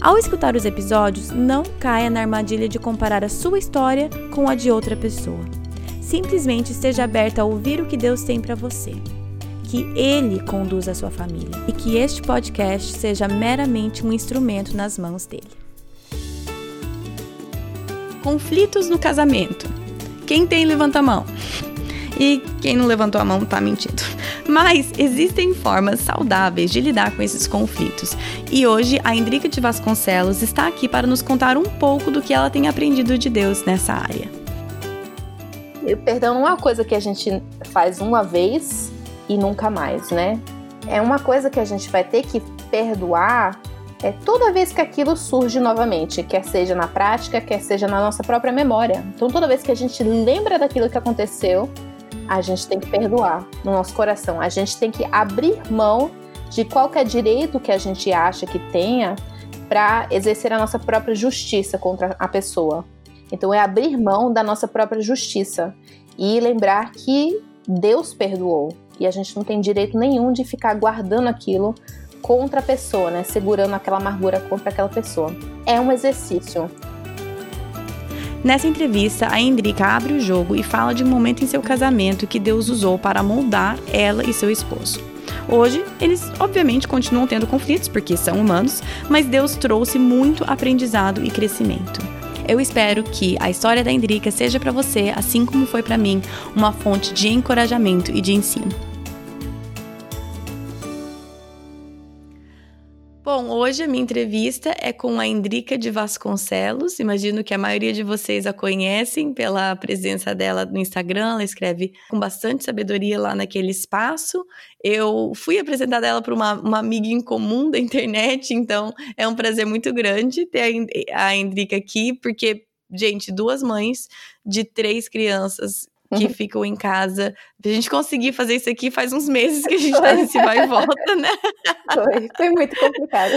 Ao escutar os episódios, não caia na armadilha de comparar a sua história com a de outra pessoa. Simplesmente esteja aberta a ouvir o que Deus tem para você. Que Ele conduza a sua família e que este podcast seja meramente um instrumento nas mãos dele. Conflitos no casamento. Quem tem, levanta a mão. E quem não levantou a mão tá mentindo. Mas existem formas saudáveis de lidar com esses conflitos. E hoje a Indrica de Vasconcelos está aqui para nos contar um pouco do que ela tem aprendido de Deus nessa área. O perdão não é uma coisa que a gente faz uma vez e nunca mais, né? É uma coisa que a gente vai ter que perdoar é toda vez que aquilo surge novamente, quer seja na prática, quer seja na nossa própria memória. Então, toda vez que a gente lembra daquilo que aconteceu, a gente tem que perdoar no nosso coração. A gente tem que abrir mão de qualquer direito que a gente acha que tenha para exercer a nossa própria justiça contra a pessoa. Então é abrir mão da nossa própria justiça e lembrar que Deus perdoou e a gente não tem direito nenhum de ficar guardando aquilo contra a pessoa, né? Segurando aquela amargura contra aquela pessoa. É um exercício. Nessa entrevista, a Endrica abre o jogo e fala de um momento em seu casamento que Deus usou para moldar ela e seu esposo. Hoje, eles obviamente continuam tendo conflitos porque são humanos, mas Deus trouxe muito aprendizado e crescimento. Eu espero que a história da Endrica seja para você, assim como foi para mim, uma fonte de encorajamento e de ensino. Bom, hoje a minha entrevista é com a Endrica de Vasconcelos. Imagino que a maioria de vocês a conhecem pela presença dela no Instagram. Ela escreve com bastante sabedoria lá naquele espaço. Eu fui apresentada ela para uma, uma amiga em comum da internet, então é um prazer muito grande ter a, a Endrica aqui, porque, gente, duas mães de três crianças que uhum. ficam em casa. A gente conseguir fazer isso aqui faz uns meses que a gente tá nesse vai e volta, né? Foi, foi muito complicado.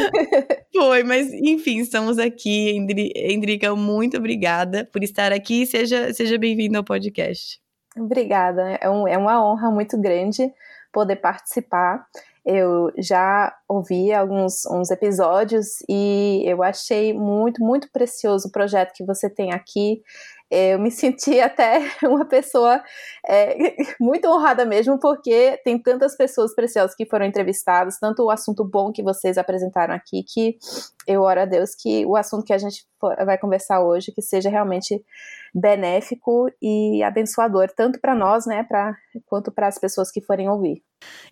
Foi, mas enfim, estamos aqui. Endrica, muito obrigada por estar aqui. Seja, seja bem-vinda ao podcast. Obrigada, é, um, é uma honra muito grande poder participar. Eu já ouvi alguns uns episódios e eu achei muito, muito precioso o projeto que você tem aqui. Eu me senti até uma pessoa é, muito honrada mesmo, porque tem tantas pessoas preciosas que foram entrevistadas, tanto o assunto bom que vocês apresentaram aqui, que eu oro a Deus que o assunto que a gente vai conversar hoje, que seja realmente benéfico e abençoador, tanto para nós, né, pra, quanto para as pessoas que forem ouvir.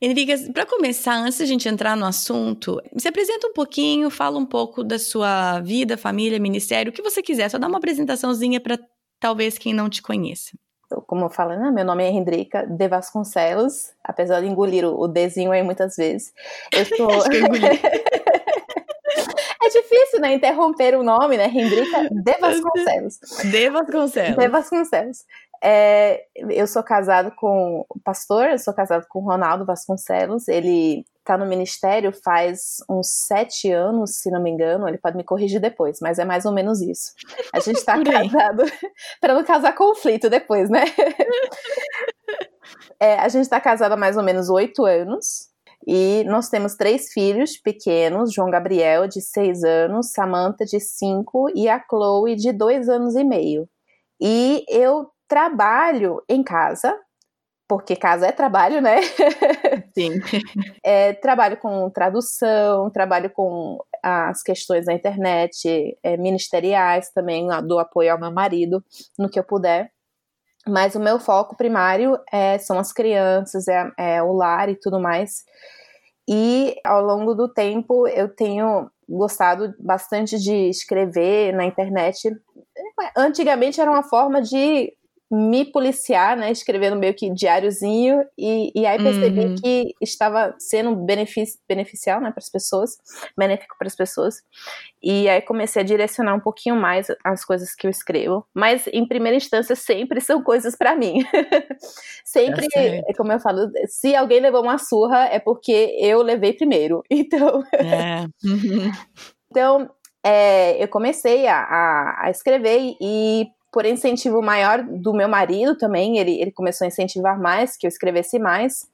Enrique, para começar, antes de a gente entrar no assunto, se apresenta um pouquinho, fala um pouco da sua vida, família, ministério, o que você quiser, só dá uma apresentaçãozinha para talvez quem não te conheça. Como eu falo, né, meu nome é Hendrika de Vasconcelos, apesar de engolir o, o Dzinho aí muitas vezes. Eu sou. é difícil, né? Interromper o nome, né? Hendrika de Vasconcelos. De Vasconcelos. De Vasconcelos. É, eu sou casado com o pastor, eu sou casado com o Ronaldo Vasconcelos. Ele está no ministério faz uns sete anos, se não me engano. Ele pode me corrigir depois, mas é mais ou menos isso. A gente está casado para não causar conflito depois, né? é, a gente está casado há mais ou menos oito anos. E nós temos três filhos pequenos: João Gabriel, de seis anos, Samantha, de cinco, e a Chloe, de dois anos e meio. E eu trabalho em casa, porque casa é trabalho, né? Sim. é, trabalho com tradução, trabalho com as questões da internet, é, ministeriais também, do apoio ao meu marido, no que eu puder. Mas o meu foco primário é, são as crianças, é, é o lar e tudo mais. E ao longo do tempo eu tenho gostado bastante de escrever na internet. Antigamente era uma forma de me policiar, né, escrevendo meio que diáriozinho, e, e aí percebi uhum. que estava sendo benefic, beneficial, né, para as pessoas, benéfico para as pessoas, e aí comecei a direcionar um pouquinho mais as coisas que eu escrevo, mas em primeira instância sempre são coisas para mim. sempre, é como eu falo, se alguém levou uma surra é porque eu levei primeiro, então... É. então, é, eu comecei a, a, a escrever e por incentivo maior do meu marido também, ele, ele começou a incentivar mais, que eu escrevesse mais.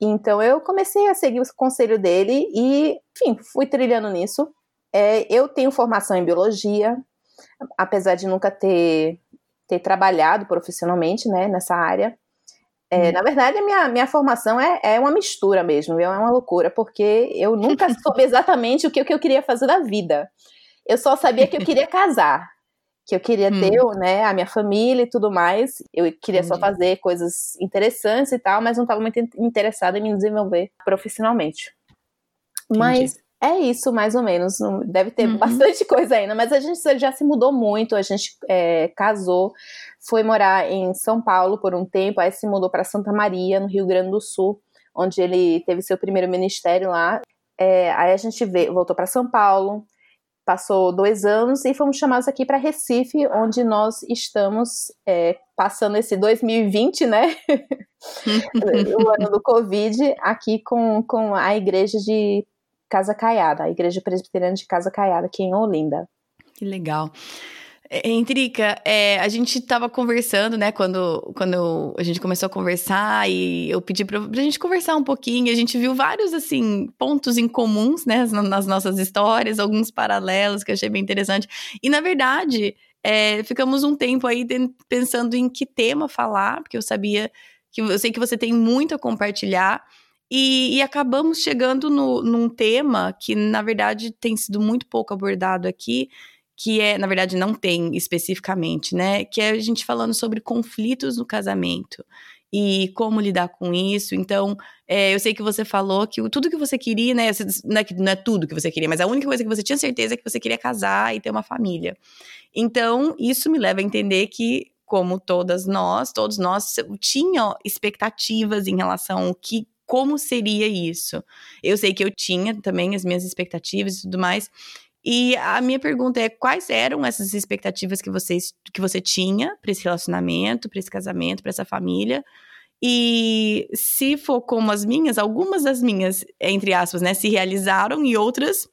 Então eu comecei a seguir o conselho dele e, enfim, fui trilhando nisso. É, eu tenho formação em biologia, apesar de nunca ter, ter trabalhado profissionalmente né, nessa área. É, hum. Na verdade, a minha, minha formação é, é uma mistura mesmo, é uma loucura, porque eu nunca soube exatamente o que, o que eu queria fazer da vida. Eu só sabia que eu queria casar que eu queria hum. ter, né, a minha família e tudo mais. Eu queria Entendi. só fazer coisas interessantes e tal, mas não estava muito interessada em me desenvolver profissionalmente. Entendi. Mas é isso, mais ou menos. Deve ter uhum. bastante coisa ainda, mas a gente já se mudou muito. A gente é, casou, foi morar em São Paulo por um tempo, aí se mudou para Santa Maria, no Rio Grande do Sul, onde ele teve seu primeiro ministério lá. É, aí a gente veio, voltou para São Paulo, passou dois anos e fomos chamados aqui para Recife, onde nós estamos é, passando esse 2020, né? o ano do Covid, aqui com, com a igreja de Casa Caiada, a igreja presbiteriana de Casa Caiada, aqui em Olinda. Que legal. Entrica, é, a gente estava conversando, né, quando, quando a gente começou a conversar e eu pedi para a gente conversar um pouquinho, a gente viu vários, assim, pontos em comuns, né, nas nossas histórias, alguns paralelos que eu achei bem interessante. E, na verdade, é, ficamos um tempo aí pensando em que tema falar, porque eu sabia que eu sei que você tem muito a compartilhar. E, e, acabamos chegando no, num tema que, na verdade, tem sido muito pouco abordado aqui, que é, na verdade, não tem especificamente, né? Que é a gente falando sobre conflitos no casamento e como lidar com isso. Então, é, eu sei que você falou que tudo que você queria, né? Não é, não é tudo que você queria, mas a única coisa que você tinha certeza é que você queria casar e ter uma família. Então, isso me leva a entender que, como todas nós, todos nós tinham expectativas em relação ao que como seria isso. Eu sei que eu tinha também as minhas expectativas e tudo mais. E a minha pergunta é: quais eram essas expectativas que, vocês, que você tinha para esse relacionamento, para esse casamento, para essa família? E se for como as minhas, algumas das minhas, entre aspas, né, se realizaram e outras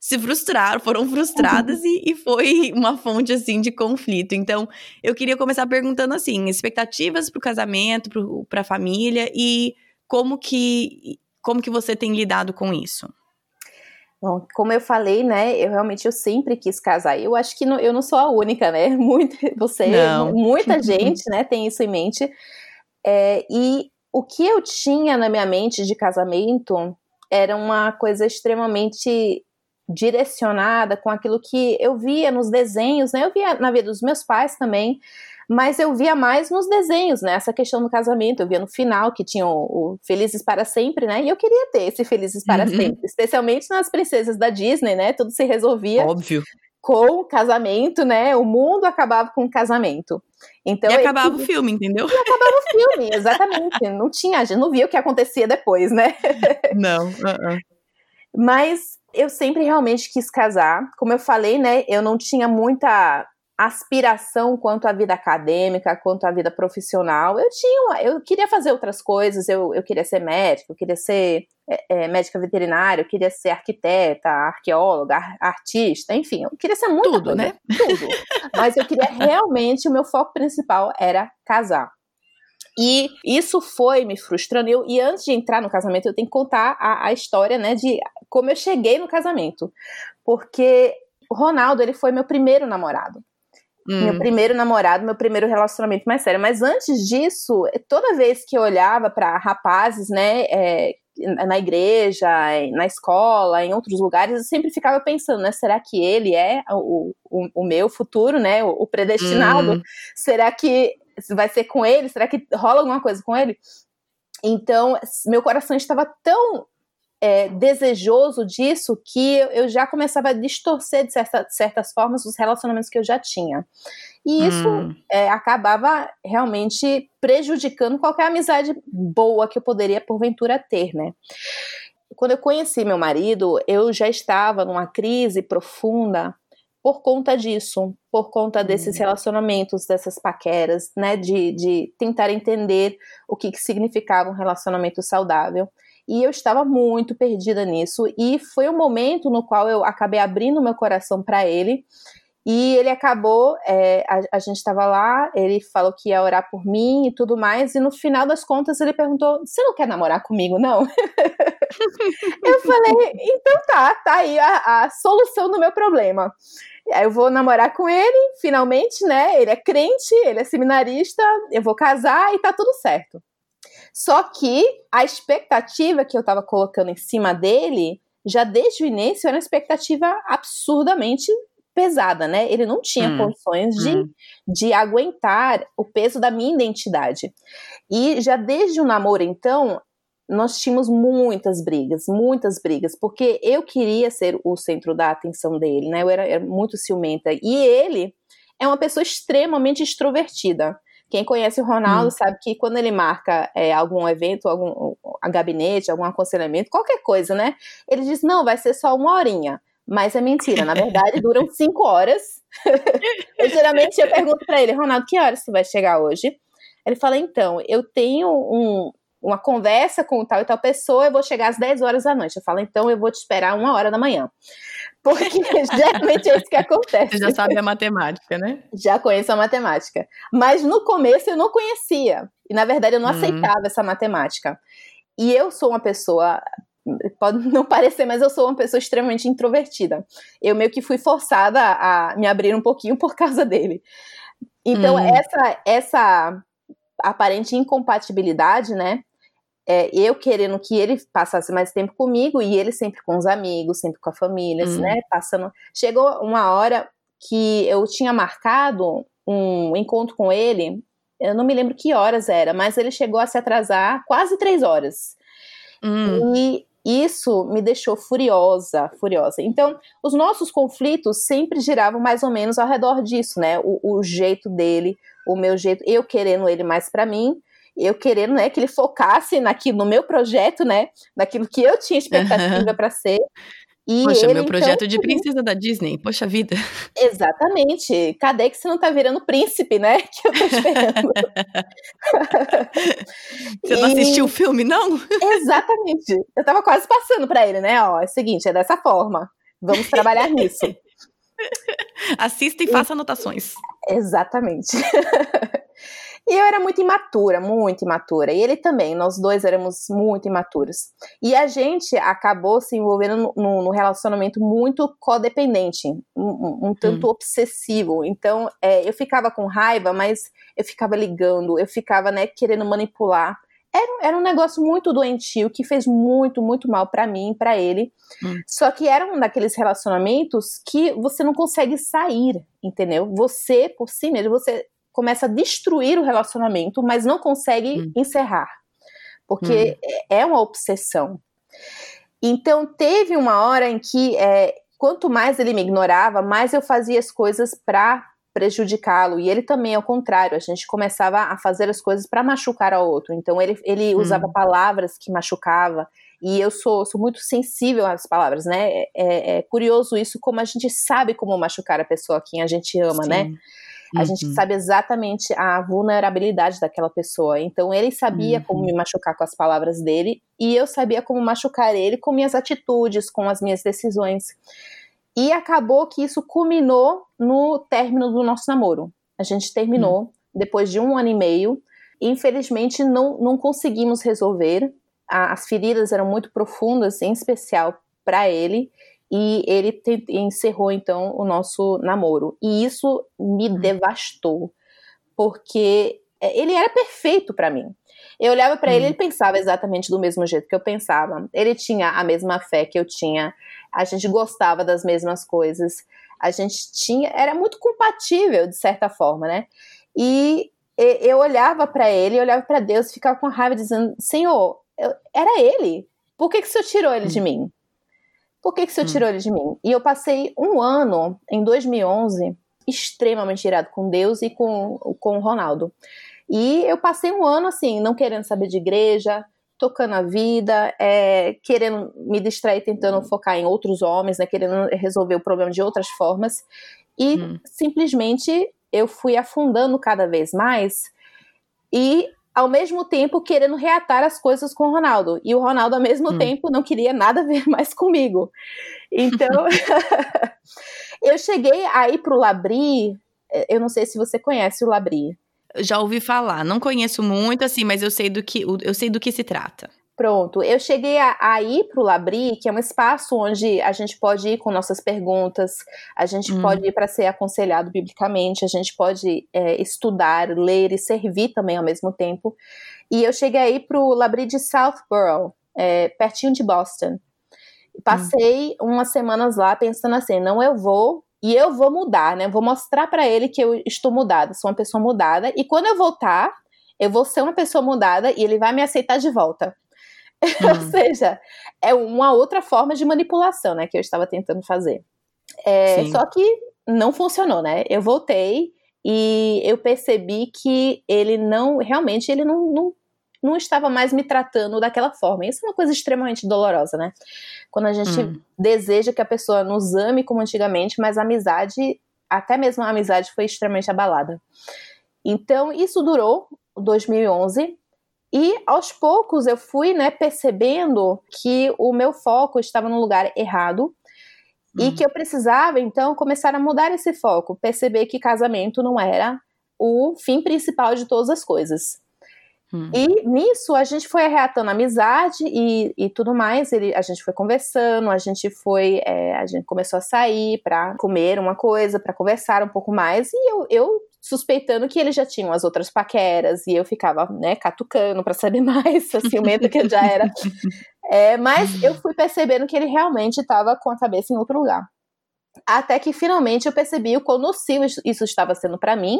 se frustraram, foram frustradas e, e, foi uma fonte assim de conflito. Então, eu queria começar perguntando assim, expectativas para o casamento, para a família e como que como que você tem lidado com isso? Bom, como eu falei, né, eu realmente eu sempre quis casar. Eu acho que não, eu não sou a única, né? Muita, você, não. muita gente, né, tem isso em mente. É, e o que eu tinha na minha mente de casamento era uma coisa extremamente direcionada com aquilo que eu via nos desenhos, né? Eu via na vida dos meus pais também mas eu via mais nos desenhos, né? Essa questão do casamento, eu via no final que tinha o, o Felizes para Sempre, né? E eu queria ter esse Felizes para uhum. Sempre, especialmente nas princesas da Disney, né? Tudo se resolvia. Óbvio. Com o casamento, né? O mundo acabava com o casamento. Então, e acabava o filme, entendeu? E acabava o filme, exatamente. não tinha, a gente não via o que acontecia depois, né? Não. Uh -uh. Mas eu sempre realmente quis casar. Como eu falei, né? Eu não tinha muita aspiração quanto à vida acadêmica, quanto à vida profissional. Eu tinha, eu queria fazer outras coisas, eu, eu queria ser médico, eu queria ser é, é é, veterinária, eu queria ser arquiteta, arqueóloga, artista, enfim, eu queria ser muito tudo, né? Tudo. Mas eu queria realmente, o meu foco principal era casar. E isso foi me frustrando. Eu, e antes de entrar no casamento, eu tenho que contar a, a história, né, de como eu cheguei no casamento. Porque o Ronaldo, ele foi meu primeiro namorado. Hum. Meu primeiro namorado, meu primeiro relacionamento mais sério. Mas antes disso, toda vez que eu olhava para rapazes, né, é, na igreja, na escola, em outros lugares, eu sempre ficava pensando, né, será que ele é o, o, o meu futuro, né, o, o predestinado? Hum. Será que vai ser com ele? Será que rola alguma coisa com ele? Então, meu coração estava tão é, desejoso disso que eu já começava a distorcer de certa, certas formas os relacionamentos que eu já tinha. E isso hum. é, acabava realmente prejudicando qualquer amizade boa que eu poderia, porventura, ter, né? Quando eu conheci meu marido, eu já estava numa crise profunda por conta disso, por conta desses hum. relacionamentos, dessas paqueras, né? De, de tentar entender o que, que significava um relacionamento saudável. E eu estava muito perdida nisso. E foi um momento no qual eu acabei abrindo meu coração para ele. E ele acabou, é, a, a, gente estava lá, ele falou que ia orar por mim e tudo mais, e no final das contas ele perguntou: Você não quer namorar comigo, não? eu falei: Então tá, tá aí a, a solução do meu problema. Eu vou namorar com ele, finalmente, né? Ele é crente, ele é seminarista, eu vou casar e tá tudo certo. Só que a expectativa que eu tava colocando em cima dele, já desde o início, era uma expectativa absurdamente pesada, né? Ele não tinha hum, condições de, hum. de aguentar o peso da minha identidade. E já desde o namoro, então, nós tínhamos muitas brigas, muitas brigas, porque eu queria ser o centro da atenção dele, né? Eu era, era muito ciumenta. E ele é uma pessoa extremamente extrovertida. Quem conhece o Ronaldo hum. sabe que quando ele marca é, algum evento, algum gabinete, algum aconselhamento, qualquer coisa, né? Ele diz: não, vai ser só uma horinha. Mas é mentira, na verdade duram cinco horas. eu geralmente eu pergunto para ele, Ronaldo, que horas tu vai chegar hoje? Ele fala: então, eu tenho um, uma conversa com tal e tal pessoa, eu vou chegar às 10 horas da noite. Eu falo, então eu vou te esperar uma hora da manhã. Porque geralmente é isso que acontece. Você já sabe a matemática, né? Já conheço a matemática. Mas no começo eu não conhecia. E na verdade eu não uhum. aceitava essa matemática. E eu sou uma pessoa. Pode não parecer, mas eu sou uma pessoa extremamente introvertida. Eu meio que fui forçada a me abrir um pouquinho por causa dele. Então, uhum. essa, essa aparente incompatibilidade, né? É, eu querendo que ele passasse mais tempo comigo e ele sempre com os amigos, sempre com a família, uhum. né? Passando. Chegou uma hora que eu tinha marcado um encontro com ele, eu não me lembro que horas era, mas ele chegou a se atrasar quase três horas. Uhum. E isso me deixou furiosa, furiosa. Então, os nossos conflitos sempre giravam mais ou menos ao redor disso, né? O, o jeito dele, o meu jeito, eu querendo ele mais para mim eu querendo, né, que ele focasse naquilo, no meu projeto, né, naquilo que eu tinha expectativa para ser. E Poxa, ele, meu então, projeto então, de princesa da Disney, poxa vida. Exatamente. Cadê que você não tá virando príncipe, né? Que eu tô esperando. você e... não assistiu o filme, não? Exatamente. Eu tava quase passando para ele, né? Ó, é o seguinte, é dessa forma. Vamos trabalhar nisso. Assista e, e... faça anotações. Exatamente. E eu era muito imatura, muito imatura. E ele também, nós dois éramos muito imaturos. E a gente acabou se envolvendo num relacionamento muito codependente, um, um tanto hum. obsessivo. Então, é, eu ficava com raiva, mas eu ficava ligando, eu ficava, né, querendo manipular. Era, era um negócio muito doentio que fez muito, muito mal para mim, para ele. Hum. Só que era um daqueles relacionamentos que você não consegue sair, entendeu? Você, por si mesmo, você começa a destruir o relacionamento, mas não consegue hum. encerrar, porque hum. é uma obsessão. Então teve uma hora em que é, quanto mais ele me ignorava, mais eu fazia as coisas para prejudicá-lo e ele também ao contrário. A gente começava a fazer as coisas para machucar ao outro. Então ele, ele hum. usava palavras que machucava. E eu sou, sou muito sensível às palavras, né? É, é, é curioso isso, como a gente sabe como machucar a pessoa a quem a gente ama, né? Sim. né? A uhum. gente sabe exatamente a vulnerabilidade daquela pessoa. Então ele sabia uhum. como me machucar com as palavras dele e eu sabia como machucar ele com minhas atitudes, com as minhas decisões. E acabou que isso culminou no término do nosso namoro. A gente terminou uhum. depois de um ano e meio. Infelizmente não, não conseguimos resolver. As feridas eram muito profundas, em especial para ele e ele te, encerrou então o nosso namoro. E isso me uhum. devastou, porque é, ele era perfeito para mim. Eu olhava para ele, uhum. ele pensava exatamente do mesmo jeito que eu pensava. Ele tinha a mesma fé que eu tinha. A gente gostava das mesmas coisas. A gente tinha, era muito compatível de certa forma, né? E eu olhava para ele, eu olhava para Deus, ficava com raiva dizendo: "Senhor, eu, era ele por que, que o senhor tirou ele hum. de mim? Por que, que o senhor hum. tirou ele de mim? E eu passei um ano, em 2011, extremamente irado com Deus e com, com o Ronaldo. E eu passei um ano assim, não querendo saber de igreja, tocando a vida, é, querendo me distrair, tentando focar em outros homens, né, querendo resolver o problema de outras formas. E hum. simplesmente eu fui afundando cada vez mais e ao mesmo tempo querendo reatar as coisas com o Ronaldo. E o Ronaldo, ao mesmo hum. tempo, não queria nada a ver mais comigo. Então, eu cheguei aí pro Labri, é, eu não sei se você conhece o Labri. Já ouvi falar, não conheço muito assim, mas eu sei do que eu sei do que se trata. Pronto, eu cheguei a, a ir para o Labri, que é um espaço onde a gente pode ir com nossas perguntas, a gente hum. pode ir para ser aconselhado biblicamente, a gente pode é, estudar, ler e servir também ao mesmo tempo. E eu cheguei aí para o Labri de Southborough, é, pertinho de Boston. Passei hum. umas semanas lá pensando assim, não eu vou e eu vou mudar, né? Vou mostrar para ele que eu estou mudada, sou uma pessoa mudada e quando eu voltar, eu vou ser uma pessoa mudada e ele vai me aceitar de volta. Hum. Ou seja, é uma outra forma de manipulação, né, que eu estava tentando fazer. É, só que não funcionou, né? Eu voltei e eu percebi que ele não, realmente, ele não, não, não estava mais me tratando daquela forma. Isso é uma coisa extremamente dolorosa, né? Quando a gente hum. deseja que a pessoa nos ame como antigamente, mas a amizade, até mesmo a amizade, foi extremamente abalada. Então, isso durou 2011 e aos poucos eu fui, né, percebendo que o meu foco estava no lugar errado e hum. que eu precisava então começar a mudar esse foco, perceber que casamento não era o fim principal de todas as coisas. Hum. E nisso a gente foi reatando amizade e, e tudo mais. Ele, a gente foi conversando, a gente foi, é, a gente começou a sair para comer uma coisa, para conversar um pouco mais. E eu, eu suspeitando que eles já tinham as outras paqueras, e eu ficava, né, catucando para saber mais, a ciumenta que eu já era. É, mas eu fui percebendo que ele realmente estava com a cabeça em outro lugar. Até que finalmente eu percebi o quão nocivo isso estava sendo para mim,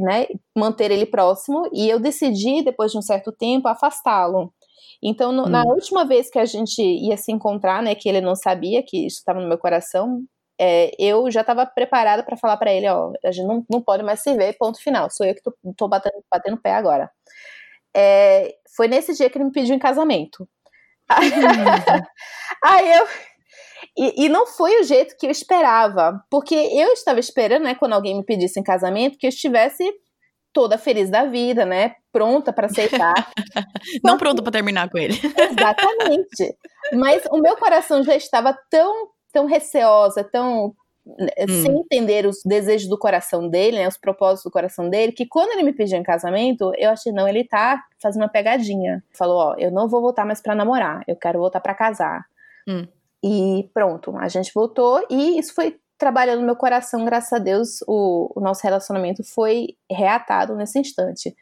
né, manter ele próximo, e eu decidi, depois de um certo tempo, afastá-lo. Então, no, hum. na última vez que a gente ia se encontrar, né, que ele não sabia que isso estava no meu coração, é, eu já estava preparada para falar para ele, ó, a gente não, não pode mais se ver, ponto final. Sou eu que tô, tô batendo, batendo pé agora. É, foi nesse dia que ele me pediu em casamento. Aí eu. E, e, não foi o jeito que eu esperava, porque eu estava esperando, né, quando alguém me pedisse em casamento, que eu estivesse toda feliz da vida, né, pronta para aceitar. não pronta para terminar com ele. Exatamente. Mas o meu coração já estava tão tão receosa, tão eh, hum. sem entender os desejos do coração dele, né, os propósitos do coração dele, que quando ele me pediu em casamento, eu achei, não, ele tá fazendo uma pegadinha. Falou, ó, eu não vou voltar mais para namorar, eu quero voltar para casar. Hum. E pronto, a gente voltou e isso foi trabalhando no meu coração, graças a Deus, o, o nosso relacionamento foi reatado nesse instante.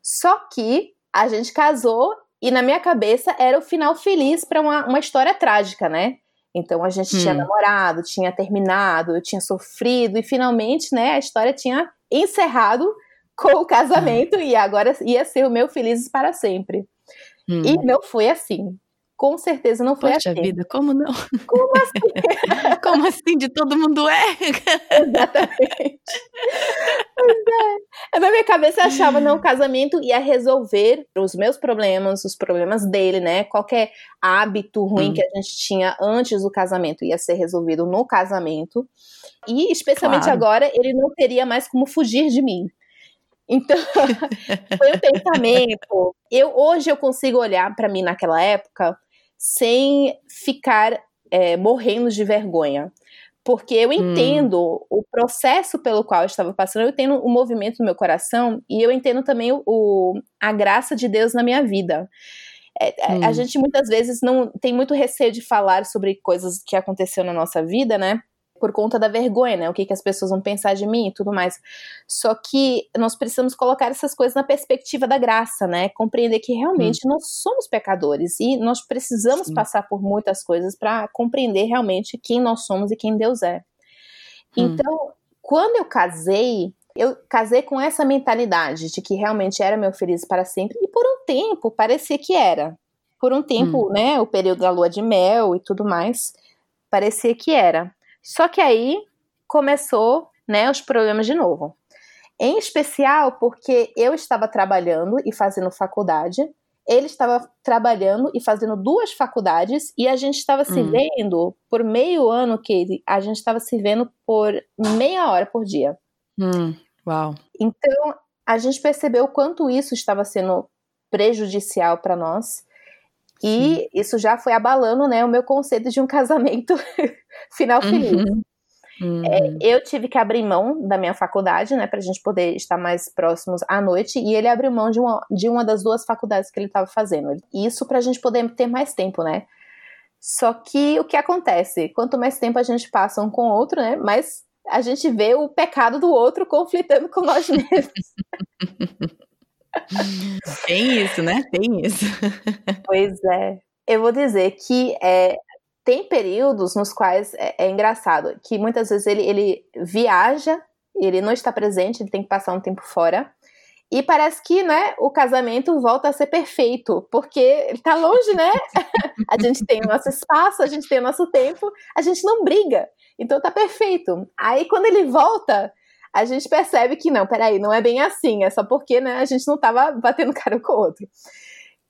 Só que a gente casou e na minha cabeça era o final feliz para uma, uma história trágica, né? Então a gente hum. tinha namorado, tinha terminado, eu tinha sofrido e finalmente, né, a história tinha encerrado com o casamento hum. e agora ia ser o meu felizes para sempre. Hum. E não foi assim com certeza não foi Poxa assim. vida, como não? Como assim? como assim? De todo mundo é? Exatamente. é. Na minha cabeça eu achava, não, o casamento ia resolver os meus problemas, os problemas dele, né? Qualquer hábito ruim hum. que a gente tinha antes do casamento ia ser resolvido no casamento. E especialmente claro. agora, ele não teria mais como fugir de mim. Então, foi um pensamento. Eu hoje eu consigo olhar para mim naquela época sem ficar é, morrendo de vergonha. Porque eu hum. entendo hum. o processo pelo qual eu estava passando, eu entendo o movimento no meu coração e eu entendo também o, o a graça de Deus na minha vida. É, é hum. A gente muitas vezes não tem muito receio de falar sobre coisas que aconteceu na nossa vida, né? Por conta da vergonha, né? O que, que as pessoas vão pensar de mim e tudo mais. Só que nós precisamos colocar essas coisas na perspectiva da graça, né? Compreender que realmente hum. nós somos pecadores e nós precisamos Sim. passar por muitas coisas para compreender realmente quem nós somos e quem Deus é. Hum. Então, quando eu casei, eu casei com essa mentalidade de que realmente era meu feliz para sempre e por um tempo parecia que era. por um tempo, hum. né, o período da lua de mel e tudo mais, parecia que era. Só que aí começou, né, os problemas de novo. Em especial porque eu estava trabalhando e fazendo faculdade, ele estava trabalhando e fazendo duas faculdades e a gente estava se hum. vendo por meio ano que a gente estava se vendo por meia hora por dia. Hum. Uau. Então a gente percebeu o quanto isso estava sendo prejudicial para nós e Sim. isso já foi abalando né, o meu conceito de um casamento final feliz. Uhum. É, hum. eu tive que abrir mão da minha faculdade, né, pra gente poder estar mais próximos à noite, e ele abriu mão de uma, de uma das duas faculdades que ele estava fazendo. Isso pra gente poder ter mais tempo, né? Só que o que acontece? Quanto mais tempo a gente passa um com o outro, né, mais a gente vê o pecado do outro conflitando com nós mesmos. Tem isso, né? Tem isso. Pois é. Eu vou dizer que é, tem períodos nos quais é, é, engraçado que muitas vezes ele, ele viaja, ele não está presente, ele tem que passar um tempo fora. E parece que, né, o casamento volta a ser perfeito, porque ele tá longe, né? a gente tem o nosso espaço, a gente tem o nosso tempo, a gente não briga. Então tá perfeito. Aí quando ele volta, a gente percebe que não, peraí, não é bem assim, é só porque, né, a gente não tava batendo cara com o outro.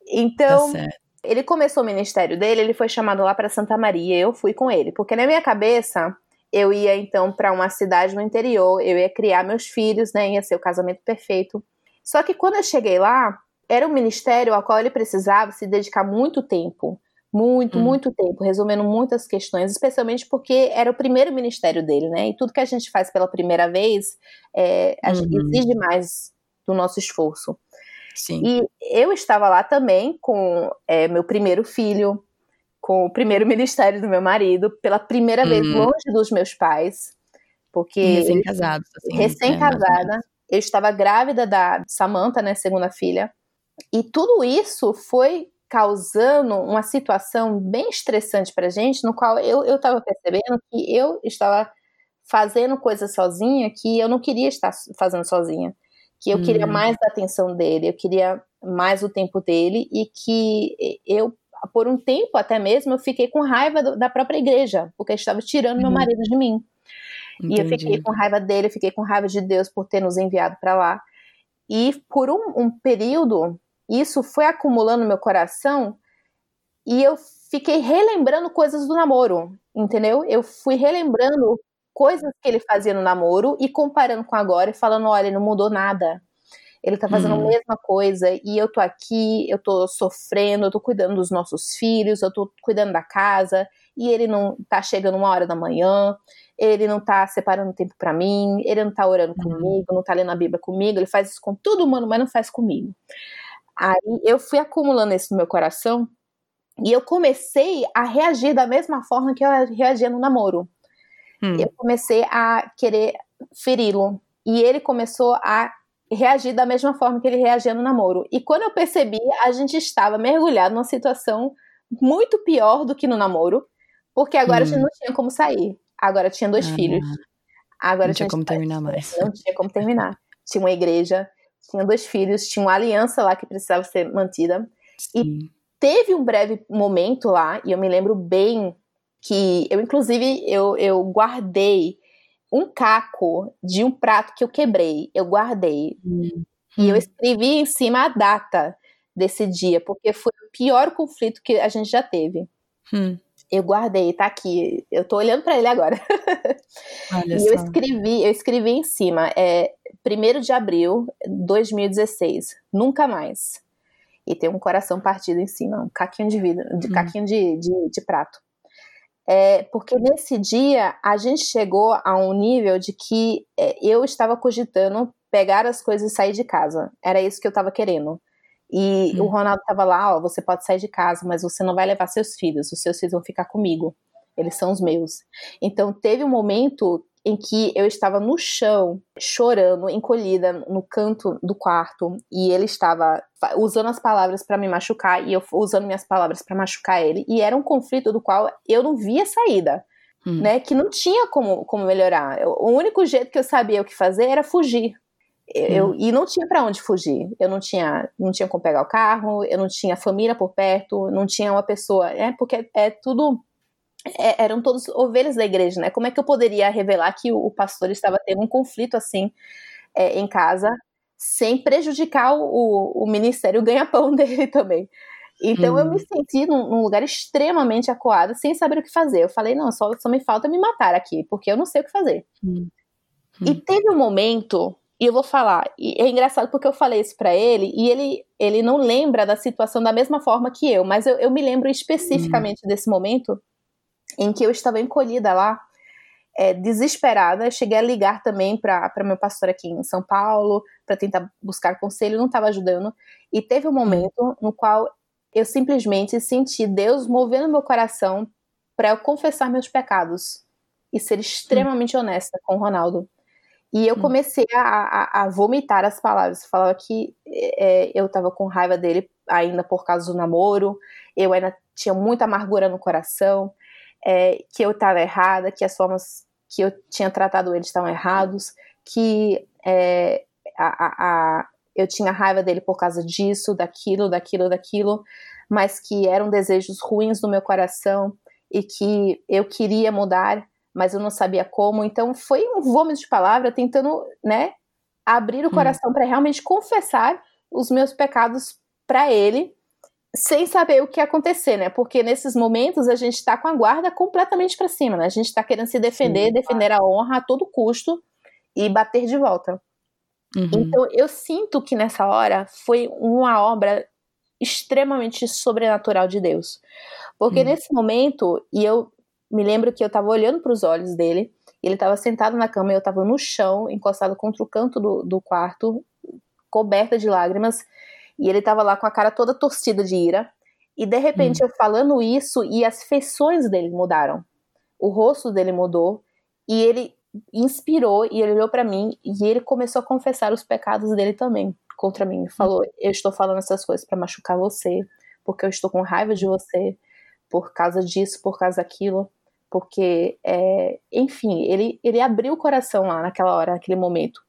Então, tá ele começou o ministério dele, ele foi chamado lá para Santa Maria, eu fui com ele, porque na minha cabeça eu ia então para uma cidade no interior, eu ia criar meus filhos, né, ia ser o casamento perfeito. Só que quando eu cheguei lá, era um ministério ao qual ele precisava se dedicar muito tempo, muito, hum. muito tempo, resolvendo muitas questões, especialmente porque era o primeiro ministério dele, né? E tudo que a gente faz pela primeira vez é, uhum. exige mais do nosso esforço. Sim. E eu estava lá também com é, meu primeiro filho, com o primeiro ministério do meu marido, pela primeira vez uhum. longe dos meus pais, porque recém-casados, assim, recém-casada, é, eu estava grávida da Samantha, né, segunda filha, e tudo isso foi causando uma situação bem estressante para gente, no qual eu eu estava percebendo que eu estava fazendo coisas sozinha que eu não queria estar fazendo sozinha que eu hum. queria mais a atenção dele, eu queria mais o tempo dele e que eu por um tempo até mesmo eu fiquei com raiva do, da própria igreja, porque estava tirando meu uhum. marido de mim. Entendi. E eu fiquei com raiva dele, fiquei com raiva de Deus por ter nos enviado para lá. E por um, um período, isso foi acumulando no meu coração e eu fiquei relembrando coisas do namoro, entendeu? Eu fui relembrando coisas que ele fazia no namoro e comparando com agora e falando, olha, não mudou nada. Ele tá fazendo hum. a mesma coisa e eu tô aqui, eu tô sofrendo, eu tô cuidando dos nossos filhos, eu tô cuidando da casa e ele não tá chegando uma hora da manhã, ele não tá separando tempo para mim, ele não tá orando hum. comigo, não tá lendo a Bíblia comigo, ele faz isso com todo mundo, mas não faz comigo. Aí eu fui acumulando isso no meu coração e eu comecei a reagir da mesma forma que eu reagia no namoro hum. eu comecei a querer feri-lo. E ele começou a reagir da mesma forma que ele reagia no namoro. E quando eu percebi, a gente estava mergulhado numa situação muito pior do que no namoro, porque agora hum. a gente hum. não tinha como sair. Agora tinha dois ah, filhos. Agora não tinha como terminar mais. Não tinha como terminar. Tinha uma igreja, tinha dois filhos, tinha uma aliança lá que precisava ser mantida. Sim. E teve um breve momento lá, e eu me lembro bem que eu inclusive eu, eu guardei um caco de um prato que eu quebrei, eu guardei. Hum. E eu escrevi em cima a data desse dia, porque foi o pior conflito que a gente já teve. Hum. Eu guardei, tá aqui. Eu tô olhando para ele agora. Olha e só. eu escrevi, eu escrevi em cima, é 1 de abril de 2016, nunca mais. E tem um coração partido em cima, um caquinho de vida, de hum. caquinho de, de, de prato. É, porque nesse dia a gente chegou a um nível de que é, eu estava cogitando pegar as coisas e sair de casa. Era isso que eu estava querendo. E hum. o Ronaldo estava lá, ó, você pode sair de casa, mas você não vai levar seus filhos, os seus filhos vão ficar comigo. Eles são os meus. Então teve um momento em que eu estava no chão, chorando, encolhida no canto do quarto, e ele estava usando as palavras para me machucar e eu usando minhas palavras para machucar ele, e era um conflito do qual eu não via saída. Hum. Né, que não tinha como, como melhorar. O único jeito que eu sabia o que fazer era fugir. Eu, hum. E não tinha para onde fugir. Eu não tinha, não tinha como pegar o carro, eu não tinha família por perto, não tinha uma pessoa. É porque é tudo. É, eram todos ovelhas da igreja, né? Como é que eu poderia revelar que o, o pastor estava tendo um conflito assim é, em casa, sem prejudicar o, o ministério ganha-pão dele também? Então hum. eu me senti num, num, lugar extremamente acuado, sem saber o que fazer. Eu falei, não, só, só me falta me matar aqui, porque eu não sei o que fazer. Hum. Hum. E teve um momento e eu vou falar, e é engraçado porque eu falei isso para ele, e ele, ele não lembra da situação da mesma forma que eu, mas eu, eu me lembro especificamente uhum. desse momento em que eu estava encolhida lá, é, desesperada. Cheguei a ligar também para meu pastor aqui em São Paulo, para tentar buscar conselho, não estava ajudando. E teve um momento no qual eu simplesmente senti Deus movendo meu coração para eu confessar meus pecados e ser extremamente honesta com o Ronaldo. E eu hum. comecei a, a, a vomitar as palavras. Falava que é, eu tava com raiva dele ainda por causa do namoro, eu ainda tinha muita amargura no coração, é, que eu estava errada, que as formas que eu tinha tratado ele estavam errados, que é, a, a, eu tinha raiva dele por causa disso, daquilo, daquilo, daquilo, mas que eram desejos ruins no meu coração e que eu queria mudar mas eu não sabia como. Então foi um vômito de palavra tentando, né, abrir o hum. coração hum. para realmente confessar os meus pecados para ele, sem saber o que ia acontecer, né? Porque nesses momentos a gente está com a guarda completamente para cima, né? A gente está querendo se defender, Sim, defender a honra a todo custo e bater de volta. Uhum. Então eu sinto que nessa hora foi uma obra extremamente sobrenatural de Deus. Porque uhum. nesse momento, e eu me lembro que eu estava olhando para os olhos dele, ele estava sentado na cama e eu estava no chão, encostado contra o canto do, do quarto, coberta de lágrimas, e ele estava lá com a cara toda torcida de ira. E de repente hum. eu falando isso e as feições dele mudaram. O rosto dele mudou e ele inspirou e ele olhou para mim e ele começou a confessar os pecados dele também contra mim. Ele falou: "Eu estou falando essas coisas para machucar você, porque eu estou com raiva de você, por causa disso, por causa daquilo" porque, é, enfim, ele, ele abriu o coração lá naquela hora, naquele momento.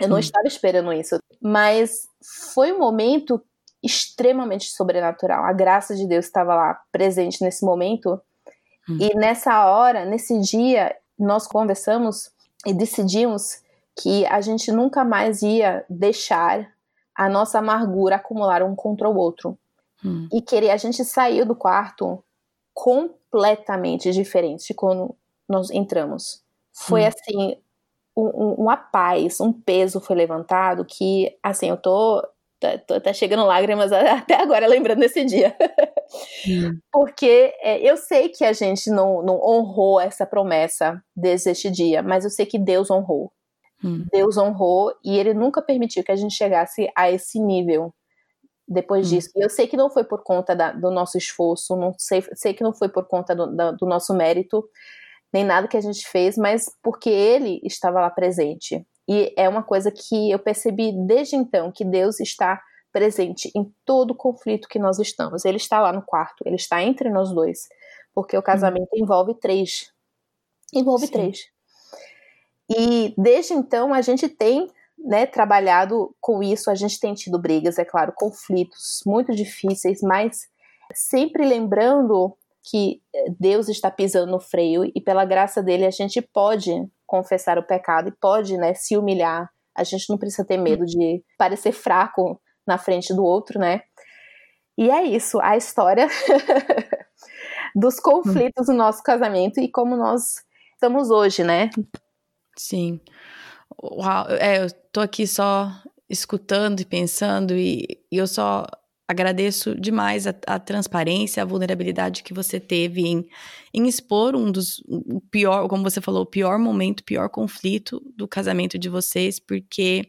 Eu não estava esperando isso, mas foi um momento extremamente sobrenatural. A graça de Deus estava lá presente nesse momento. Hum. E nessa hora, nesse dia, nós conversamos e decidimos que a gente nunca mais ia deixar a nossa amargura acumular um contra o outro. Hum. E querer a gente saiu do quarto completamente diferente de quando nós entramos. Foi hum. assim, um, uma paz, um peso foi levantado que, assim, eu tô, tô até chegando lágrimas até agora lembrando desse dia. Hum. Porque é, eu sei que a gente não, não honrou essa promessa desde este dia, mas eu sei que Deus honrou. Hum. Deus honrou e ele nunca permitiu que a gente chegasse a esse nível depois hum. disso. Eu sei que não foi por conta da, do nosso esforço, não sei, sei que não foi por conta do, da, do nosso mérito, nem nada que a gente fez, mas porque ele estava lá presente. E é uma coisa que eu percebi desde então, que Deus está presente em todo conflito que nós estamos. Ele está lá no quarto, ele está entre nós dois, porque o casamento hum. envolve três. Envolve Sim. três. E desde então a gente tem né, trabalhado com isso, a gente tem tido brigas, é claro, conflitos muito difíceis, mas sempre lembrando que Deus está pisando no freio e pela graça dele a gente pode confessar o pecado e pode, né, se humilhar. A gente não precisa ter medo de parecer fraco na frente do outro, né? E é isso, a história dos conflitos no nosso casamento e como nós estamos hoje, né? Sim. Uau, é, eu tô aqui só escutando e pensando e, e eu só agradeço demais a, a, transparência, a vulnerabilidade que você teve em, em expor um dos o pior, como você falou, o pior momento, o pior conflito do casamento de vocês, porque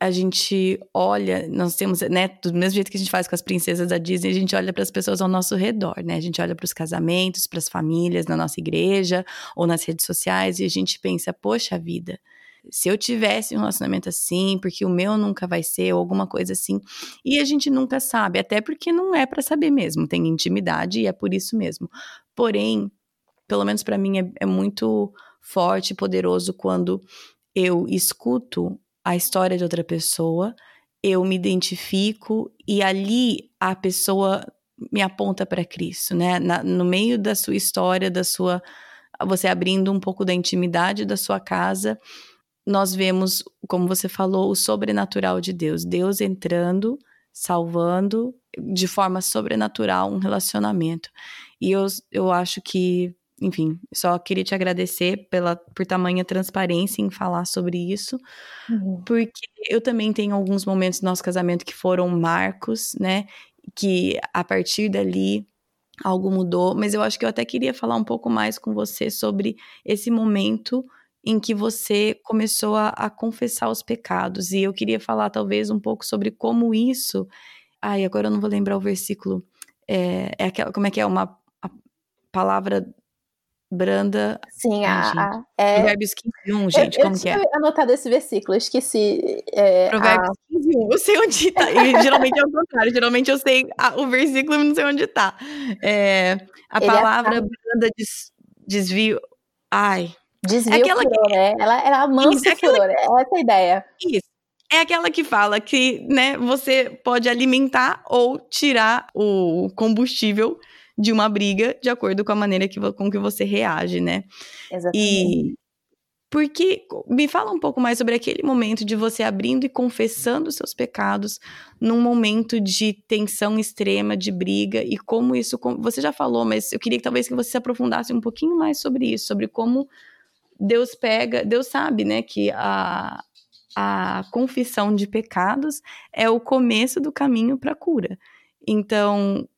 a gente olha, nós temos, né, do mesmo jeito que a gente faz com as princesas da Disney, a gente olha para as pessoas ao nosso redor, né? A gente olha para os casamentos, para as famílias na nossa igreja ou nas redes sociais e a gente pensa, poxa vida, se eu tivesse um relacionamento assim, porque o meu nunca vai ser, ou alguma coisa assim. E a gente nunca sabe, até porque não é para saber mesmo, tem intimidade e é por isso mesmo. Porém, pelo menos para mim é, é muito forte e poderoso quando eu escuto a história de outra pessoa, eu me identifico e ali a pessoa me aponta para Cristo, né? Na, no meio da sua história, da sua você abrindo um pouco da intimidade da sua casa, nós vemos, como você falou, o sobrenatural de Deus, Deus entrando, salvando de forma sobrenatural um relacionamento. E eu, eu acho que, enfim, só queria te agradecer pela por tamanha transparência em falar sobre isso, uhum. porque eu também tenho alguns momentos do nosso casamento que foram marcos, né? Que a partir dali algo mudou, mas eu acho que eu até queria falar um pouco mais com você sobre esse momento em que você começou a, a, confessar os pecados. E eu queria falar, talvez, um pouco sobre como isso. Ai, agora eu não vou lembrar o versículo. É, é aquela, como é que é? Uma palavra branda. Sim, a, a, é... Provérbios 15, 1, gente, eu, como eu que é? Eu anotado esse versículo, esqueci. É, Provérbios a... 15, 1, eu sei onde tá. E, geralmente é o contrário, geralmente eu sei a, o versículo e não sei onde tá. É, a Ele é palavra branda des, desvio. Ai. Desvio é aquela furor, que... né? Ela, ela amansa Isso, é furor, que... é essa a ideia. Isso. É aquela que fala que, né, você pode alimentar ou tirar o combustível de uma briga de acordo com a maneira que, com que você reage, né? Exatamente. E porque me fala um pouco mais sobre aquele momento de você abrindo e confessando seus pecados num momento de tensão extrema, de briga e como isso você já falou, mas eu queria que talvez que você se aprofundasse um pouquinho mais sobre isso, sobre como Deus pega, Deus sabe, né, que a a confissão de pecados é o começo do caminho para a cura. Então,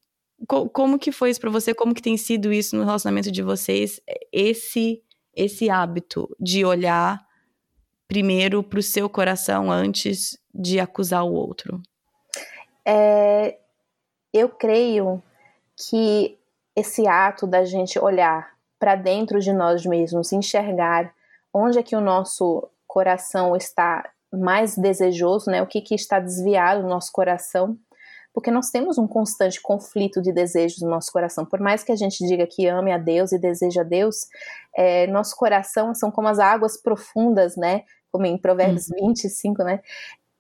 co como que foi isso para você? Como que tem sido isso no relacionamento de vocês? Esse esse hábito de olhar primeiro para o seu coração antes de acusar o outro? É, eu creio que esse ato da gente olhar para dentro de nós mesmos, enxergar onde é que o nosso coração está mais desejoso, né? O que, que está desviado no nosso coração porque nós temos um constante conflito de desejos no nosso coração. Por mais que a gente diga que ame a Deus e deseja a Deus, é, nosso coração são como as águas profundas, né? Como em Provérbios uhum. 25, né?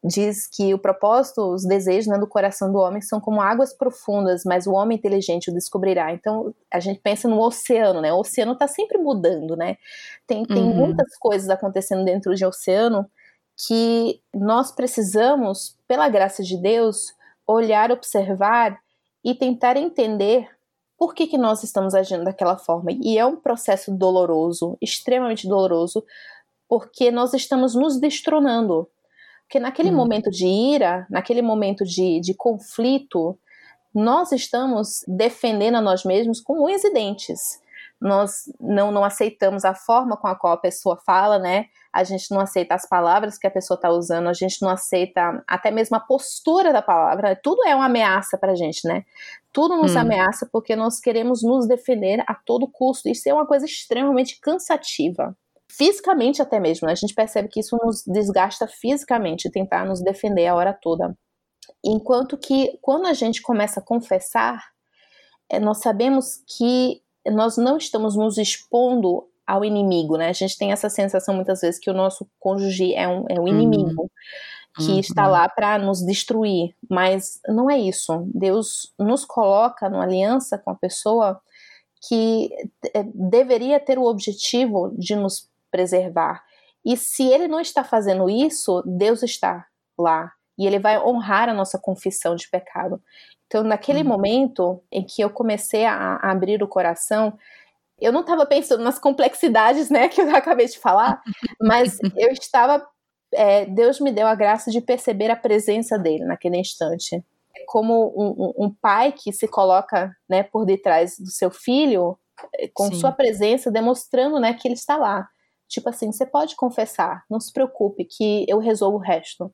Diz que o propósito, os desejos né, do coração do homem são como águas profundas, mas o homem inteligente o descobrirá. Então a gente pensa no oceano, né? O oceano está sempre mudando, né? Tem, tem uhum. muitas coisas acontecendo dentro de oceano que nós precisamos, pela graça de Deus, olhar, observar e tentar entender por que, que nós estamos agindo daquela forma. E é um processo doloroso, extremamente doloroso, porque nós estamos nos destronando. Porque naquele hum. momento de ira, naquele momento de, de conflito, nós estamos defendendo a nós mesmos com unhas e dentes. Nós não, não aceitamos a forma com a qual a pessoa fala, né? a gente não aceita as palavras que a pessoa está usando, a gente não aceita até mesmo a postura da palavra, tudo é uma ameaça para a gente, né? Tudo nos hum. ameaça porque nós queremos nos defender a todo custo. Isso é uma coisa extremamente cansativa. Fisicamente, até mesmo. Né? A gente percebe que isso nos desgasta fisicamente, tentar nos defender a hora toda. Enquanto que, quando a gente começa a confessar, é, nós sabemos que nós não estamos nos expondo ao inimigo, né? A gente tem essa sensação muitas vezes que o nosso cônjuge é um, é um inimigo. Uhum. Que uhum. está lá para nos destruir, mas não é isso. Deus nos coloca numa aliança com a pessoa que é, deveria ter o objetivo de nos preservar. E se ele não está fazendo isso, Deus está lá e ele vai honrar a nossa confissão de pecado. Então, naquele uhum. momento em que eu comecei a, a abrir o coração, eu não estava pensando nas complexidades, né, que eu acabei de falar, mas eu estava. É, Deus me deu a graça de perceber a presença dele naquele instante. É como um, um, um pai que se coloca né, por detrás do seu filho, é, com Sim. sua presença, demonstrando né, que ele está lá. Tipo assim, você pode confessar, não se preocupe, que eu resolvo o resto.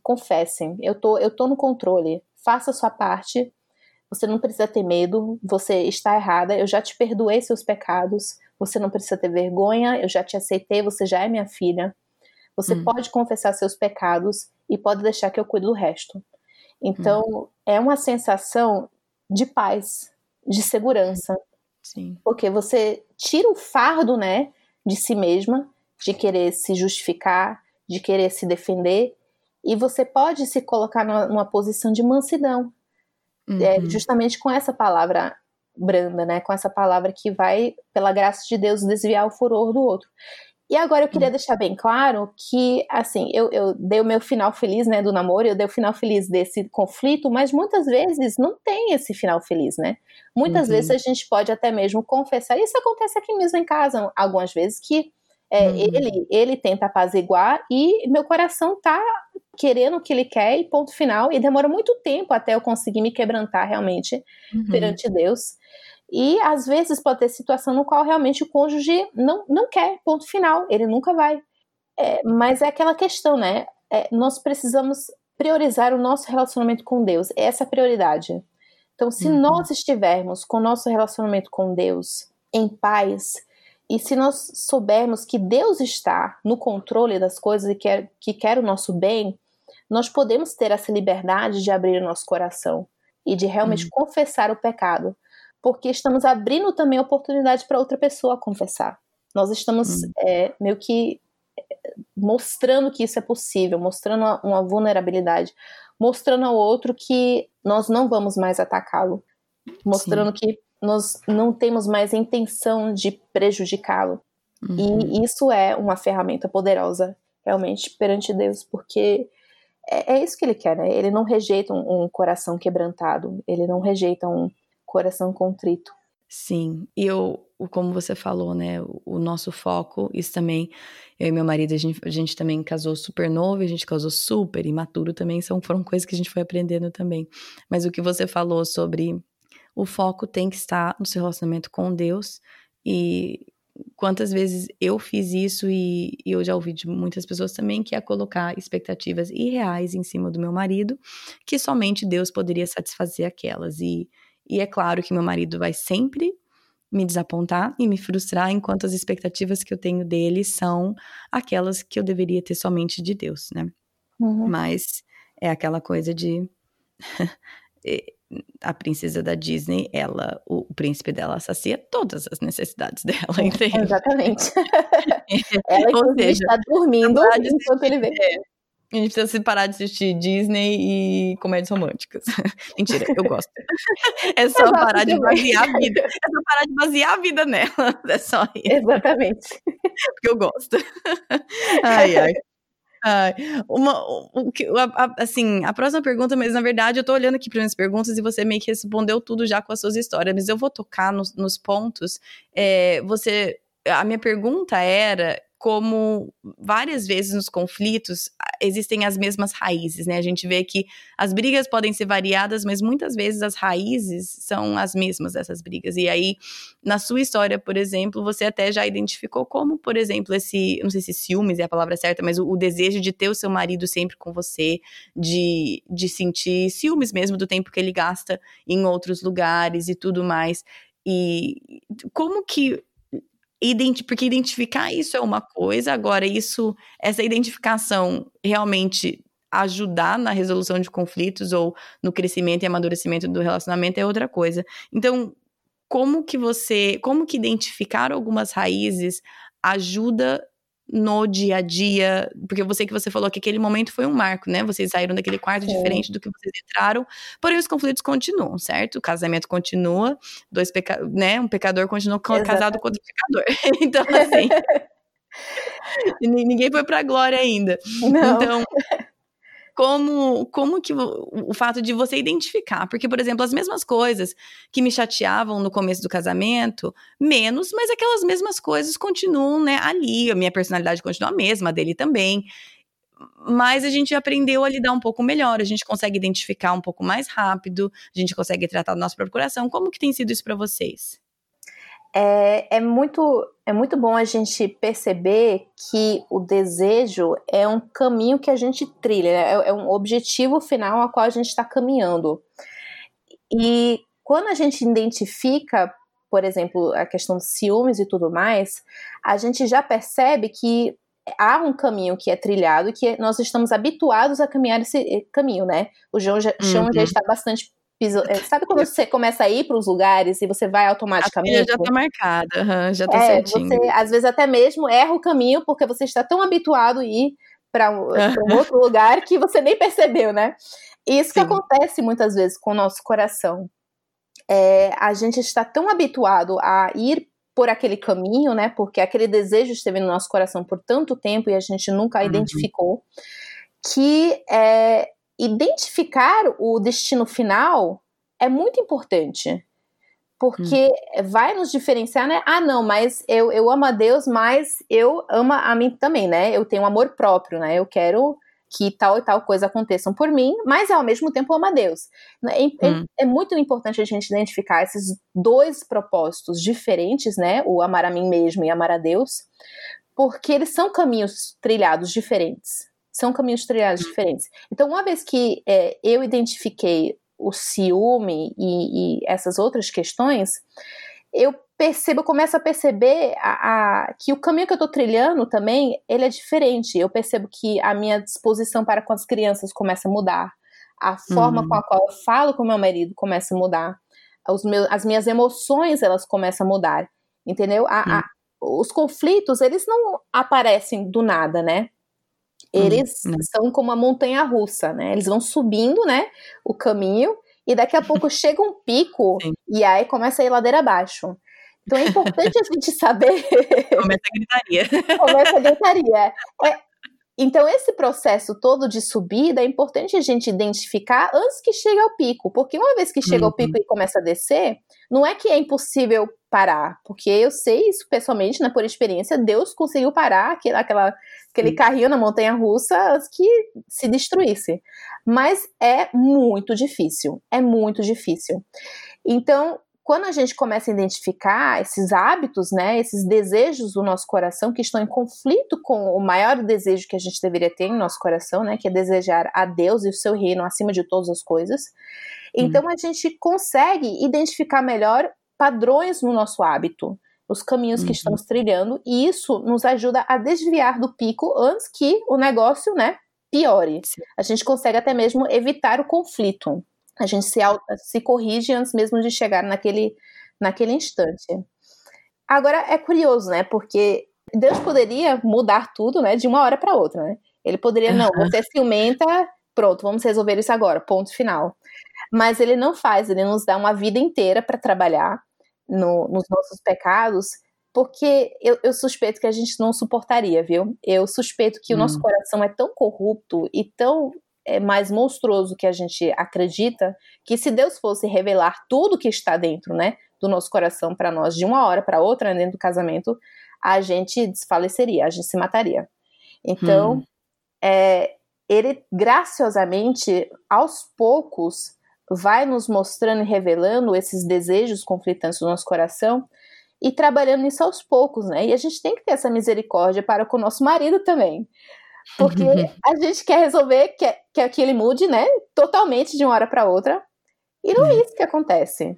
Confessem, eu tô, eu tô no controle. Faça a sua parte, você não precisa ter medo, você está errada, eu já te perdoei seus pecados, você não precisa ter vergonha, eu já te aceitei, você já é minha filha. Você hum. pode confessar seus pecados e pode deixar que eu cuide do resto. Então, hum. é uma sensação de paz, de segurança. Sim. Porque você tira o fardo, né, de si mesma, de querer se justificar, de querer se defender, e você pode se colocar numa, posição de mansidão, é, uhum. é, justamente com essa palavra branda, né? Com essa palavra que vai, pela graça de Deus, desviar o furor do outro. E agora eu queria uhum. deixar bem claro que, assim, eu, eu dei o meu final feliz, né, do namoro, eu dei o final feliz desse conflito, mas muitas vezes não tem esse final feliz, né? Muitas uhum. vezes a gente pode até mesmo confessar, isso acontece aqui mesmo em casa, algumas vezes, que é, uhum. ele, ele tenta apaziguar e meu coração tá querendo o que ele quer e ponto final, e demora muito tempo até eu conseguir me quebrantar realmente uhum. perante Deus. E às vezes pode ter situação no qual realmente o cônjuge não, não quer, ponto final, ele nunca vai. É, mas é aquela questão, né? É, nós precisamos priorizar o nosso relacionamento com Deus, essa é a prioridade. Então, se uhum. nós estivermos com o nosso relacionamento com Deus em paz, e se nós soubermos que Deus está no controle das coisas e quer, que quer o nosso bem, nós podemos ter essa liberdade de abrir o nosso coração e de realmente uhum. confessar o pecado porque estamos abrindo também oportunidade para outra pessoa confessar. Nós estamos hum. é, meio que é, mostrando que isso é possível, mostrando uma, uma vulnerabilidade, mostrando ao outro que nós não vamos mais atacá-lo, mostrando Sim. que nós não temos mais a intenção de prejudicá-lo. Uhum. E isso é uma ferramenta poderosa, realmente, perante Deus, porque é, é isso que ele quer, né? Ele não rejeita um, um coração quebrantado, ele não rejeita um, coração contrito. Sim, e eu, como você falou, né, o nosso foco, isso também, eu e meu marido, a gente, a gente também casou super novo, a gente casou super imaturo também, são, foram coisas que a gente foi aprendendo também. Mas o que você falou sobre o foco tem que estar no seu relacionamento com Deus, e quantas vezes eu fiz isso e, e, eu já ouvi de muitas pessoas também, que é colocar expectativas irreais em cima do meu marido, que somente Deus poderia satisfazer aquelas, e e é claro que meu marido vai sempre me desapontar e me frustrar, enquanto as expectativas que eu tenho dele são aquelas que eu deveria ter somente de Deus, né? Uhum. Mas é aquela coisa de. a princesa da Disney, ela, o, o, príncipe dela sacia todas as necessidades dela, entende? Exatamente. ela, Ou seja, está dormindo enquanto ele vê. É, a gente precisa se parar de assistir Disney e comédias românticas. Mentira, eu gosto. É só parar de basear a vida. É só parar de basear a vida nela. É só isso. Exatamente. Porque eu gosto. Ai, ai. ai. Uma, assim, a próxima pergunta, mas na verdade eu tô olhando aqui para minhas perguntas e você meio que respondeu tudo já com as suas histórias, mas eu vou tocar nos, nos pontos. É, você, a minha pergunta era como várias vezes nos conflitos existem as mesmas raízes, né? A gente vê que as brigas podem ser variadas, mas muitas vezes as raízes são as mesmas dessas brigas. E aí, na sua história, por exemplo, você até já identificou como, por exemplo, esse, não sei se ciúmes é a palavra certa, mas o, o desejo de ter o seu marido sempre com você, de, de sentir ciúmes mesmo do tempo que ele gasta em outros lugares e tudo mais. E como que identi porque identificar isso é uma coisa, agora isso, essa identificação realmente ajudar na resolução de conflitos ou no crescimento e amadurecimento do relacionamento é outra coisa. Então, como que você, como que identificar algumas raízes ajuda no dia a dia, porque eu sei que você falou que aquele momento foi um marco, né? Vocês saíram daquele quarto é. diferente do que vocês entraram, porém os conflitos continuam, certo? O casamento continua, dois peca né? Um pecador continua Exatamente. casado com outro pecador. então, assim. ninguém foi pra glória ainda. Não. Então, como, como que o, o fato de você identificar, porque, por exemplo, as mesmas coisas que me chateavam no começo do casamento, menos, mas aquelas mesmas coisas continuam, né, ali, a minha personalidade continua a mesma, a dele também, mas a gente aprendeu a lidar um pouco melhor, a gente consegue identificar um pouco mais rápido, a gente consegue tratar do nosso próprio coração. Como que tem sido isso para vocês? É, é, muito, é muito bom a gente perceber que o desejo é um caminho que a gente trilha, né? é, é um objetivo final a qual a gente está caminhando. E quando a gente identifica, por exemplo, a questão de ciúmes e tudo mais, a gente já percebe que há um caminho que é trilhado e que nós estamos habituados a caminhar esse caminho, né? O João já, uhum. já está bastante piso... É, sabe quando você começa a ir para os lugares e você vai automaticamente? A já está marcada, uhum, já está é, certinho. Você, às vezes, até mesmo erra o caminho porque você está tão habituado a ir para um, um, outro lugar que você nem percebeu, né? Isso Sim. que acontece muitas vezes com o nosso coração. É, a gente está tão habituado a ir por aquele caminho, né? Porque aquele desejo esteve no nosso coração por tanto tempo e a gente nunca uhum. identificou, que é, identificar o destino final é muito importante. Porque hum. vai nos diferenciar, né? Ah, não, mas eu, eu amo a Deus, mas eu amo a mim também, né? Eu tenho um amor próprio, né? Eu quero que tal e tal coisa aconteçam por mim, mas ao mesmo tempo amo a Deus. É, é, hum. é, muito importante a gente identificar esses dois propósitos diferentes, né? O amar a mim mesmo e amar a Deus, porque eles são caminhos trilhados diferentes. São caminhos trilhados hum. diferentes. Então, uma vez que é, eu identifiquei o ciúme e, e essas outras questões, eu percebo, começo a perceber a, a, que o caminho que eu estou trilhando também, ele é diferente. Eu percebo que a minha disposição para com as crianças começa a mudar. A forma uhum. com a qual eu falo com meu marido começa a mudar. Meus, as minhas emoções, elas começam a mudar. Entendeu? A, uhum. os conflitos, eles não aparecem do nada, né? Eles uhum. são como uma montanha russa, né? Eles vão subindo, né, o caminho e daqui a pouco chega um pico Sim. e aí começa a ir ladeira abaixo. Então é importante a gente saber. Começa a gritaria. Começa a gritaria. É, então, esse processo todo de subida é importante a gente identificar antes que chegue ao pico, porque uma vez que chega uhum. ao pico e começa a descer, não é que é impossível parar, porque eu sei isso pessoalmente, né, por experiência, Deus conseguiu parar aquele, aquela, aquele carrinho na montanha russa que se destruísse. Mas é muito difícil, é muito difícil. Então, quando a gente começa a identificar esses hábitos, né, esses desejos do nosso coração que estão em conflito com o maior desejo que a gente deveria ter em nosso coração, né, que é desejar a Deus e o seu reino acima de todas as coisas, então uhum. a gente consegue identificar melhor padrões no nosso hábito, os caminhos que uhum. estamos trilhando, e isso nos ajuda a desviar do pico antes que o negócio, né, piore. Sim. A gente consegue até mesmo evitar o conflito. A gente se, se corrige antes mesmo de chegar naquele, naquele instante. Agora é curioso, né? Porque Deus poderia mudar tudo, né? De uma hora para outra, né? Ele poderia, não, você é ciumenta, pronto, vamos resolver isso agora, ponto final. Mas ele não faz, ele nos dá uma vida inteira para trabalhar no, nos nossos pecados, porque eu, eu, suspeito que a gente não suportaria, viu? Eu suspeito que hum. o nosso hum. coração é tão corrupto e tão é, mais monstruoso que a gente acredita, que se Deus fosse revelar tudo que está dentro, né, do nosso coração para nós de uma hora para outra dentro do casamento, a gente desfaleceria, a gente se mataria. Então, hum. é, ele graciosamente, aos poucos, vai nos mostrando e revelando esses desejos conflitantes do nosso coração e trabalhando nisso aos poucos, né? E a gente tem que ter essa misericórdia para com o nosso marido também. Porque a gente quer resolver, quer que ele mude, né? Totalmente de uma hora para outra. E não é isso que acontece.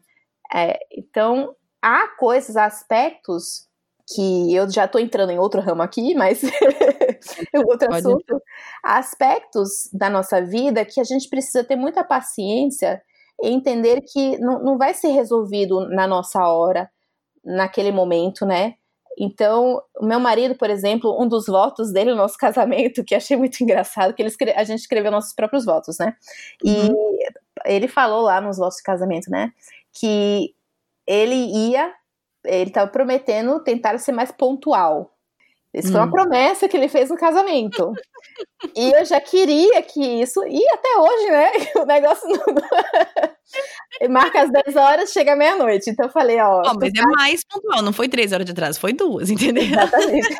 É, então, há coisas, aspectos que eu já estou entrando em outro ramo aqui, mas é outro Pode assunto. Aspectos da nossa vida que a gente precisa ter muita paciência e entender que não, não vai ser resolvido na nossa hora, naquele momento, né? Então, meu marido, por exemplo, um dos votos dele no nosso casamento, que achei muito engraçado, que ele escreve, a gente escreveu nossos próprios votos, né? E uhum. ele falou lá nos votos de casamento, né? Que ele ia, ele estava prometendo tentar ser mais pontual. Isso hum. foi uma hum. promessa que ele fez no casamento. e eu já queria que isso. E até hoje, né? O negócio não. Marca às 10 horas, chega meia-noite. Então eu falei, ó. Oh, mas é mais pontual, não foi 3 horas de atraso, foi duas, entendeu? Exatamente.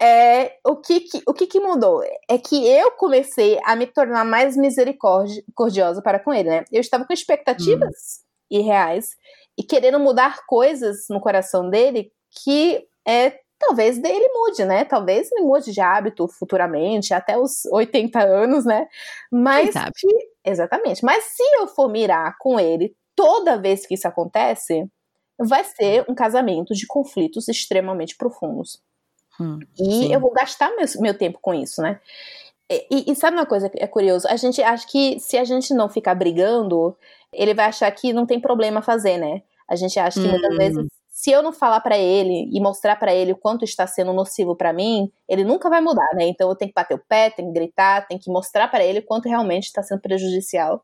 é, o que, que, o que, que mudou? É que eu comecei a me tornar mais misericordiosa para com ele, né? Eu estava com expectativas hum. irreais e querendo mudar coisas no coração dele que é talvez ele mude, né? Talvez ele mude de hábito futuramente, até os 80 anos, né? Mas que, exatamente. Mas se eu for mirar com ele toda vez que isso acontece, vai ser um casamento de conflitos extremamente profundos. Hum, e sim. eu vou gastar meu, meu tempo com isso, né? E, e, sabe uma coisa que é curioso? A gente acha que se a gente não ficar brigando, ele vai achar que não tem problema fazer, né? A gente acha que hum. muitas vezes se eu não falar para ele e mostrar para ele o quanto está sendo nocivo para mim, ele nunca vai mudar, né? Então eu tenho que bater o pé, tenho que gritar, tenho que mostrar para ele o quanto realmente está sendo prejudicial.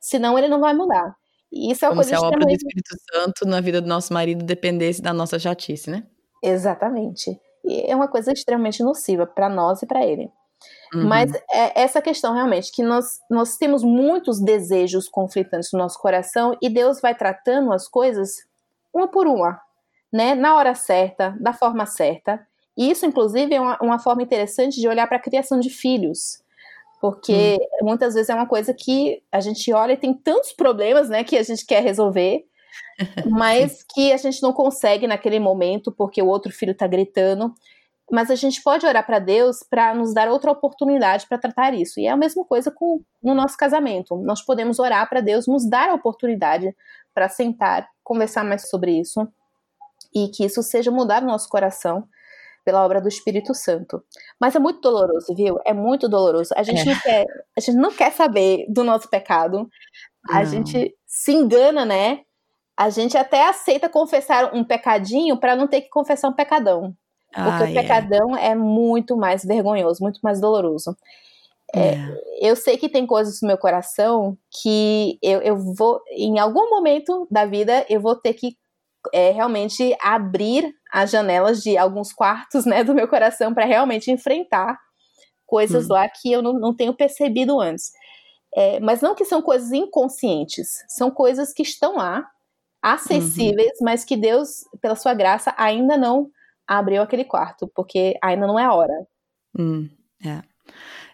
Senão ele não vai mudar. E isso é uma Como coisa se a obra do Espírito Santo na vida do nosso marido dependesse da nossa chatice, né? Exatamente. E é uma coisa extremamente nociva para nós e para ele. Uhum. Mas é essa questão realmente, que nós, nós temos muitos desejos conflitantes no nosso coração e Deus vai tratando as coisas uma por uma né, na hora certa, da forma certa. E isso, inclusive, é uma, uma forma interessante de olhar para a criação de filhos. Porque hum. muitas vezes é uma coisa que a gente olha e tem tantos problemas, né, que a gente quer resolver, mas que a gente não consegue naquele momento porque o outro filho está gritando. Mas a gente pode orar para Deus para nos dar outra oportunidade para tratar isso. E é a mesma coisa com no nosso casamento. Nós podemos orar para Deus nos dar a oportunidade para sentar, conversar mais sobre isso e que isso seja mudar o nosso coração pela obra do Espírito Santo. Mas é muito doloroso, viu? É muito doloroso. A gente, é. não, quer, a gente não quer saber do nosso pecado. A não. gente se engana, né? A gente até aceita confessar um pecadinho para não ter que confessar um pecadão. Porque ah, o pecadão é. é muito mais vergonhoso, muito mais doloroso. É, é. Eu sei que tem coisas no meu coração que eu, eu vou, em algum momento da vida, eu vou ter que é realmente abrir as janelas de alguns quartos né, do meu coração para realmente enfrentar coisas hum. lá que eu não, não tenho percebido antes. É, mas não que são coisas inconscientes, são coisas que estão lá, acessíveis, uhum. mas que Deus, pela sua graça, ainda não abriu aquele quarto, porque ainda não é a hora. Hum, é.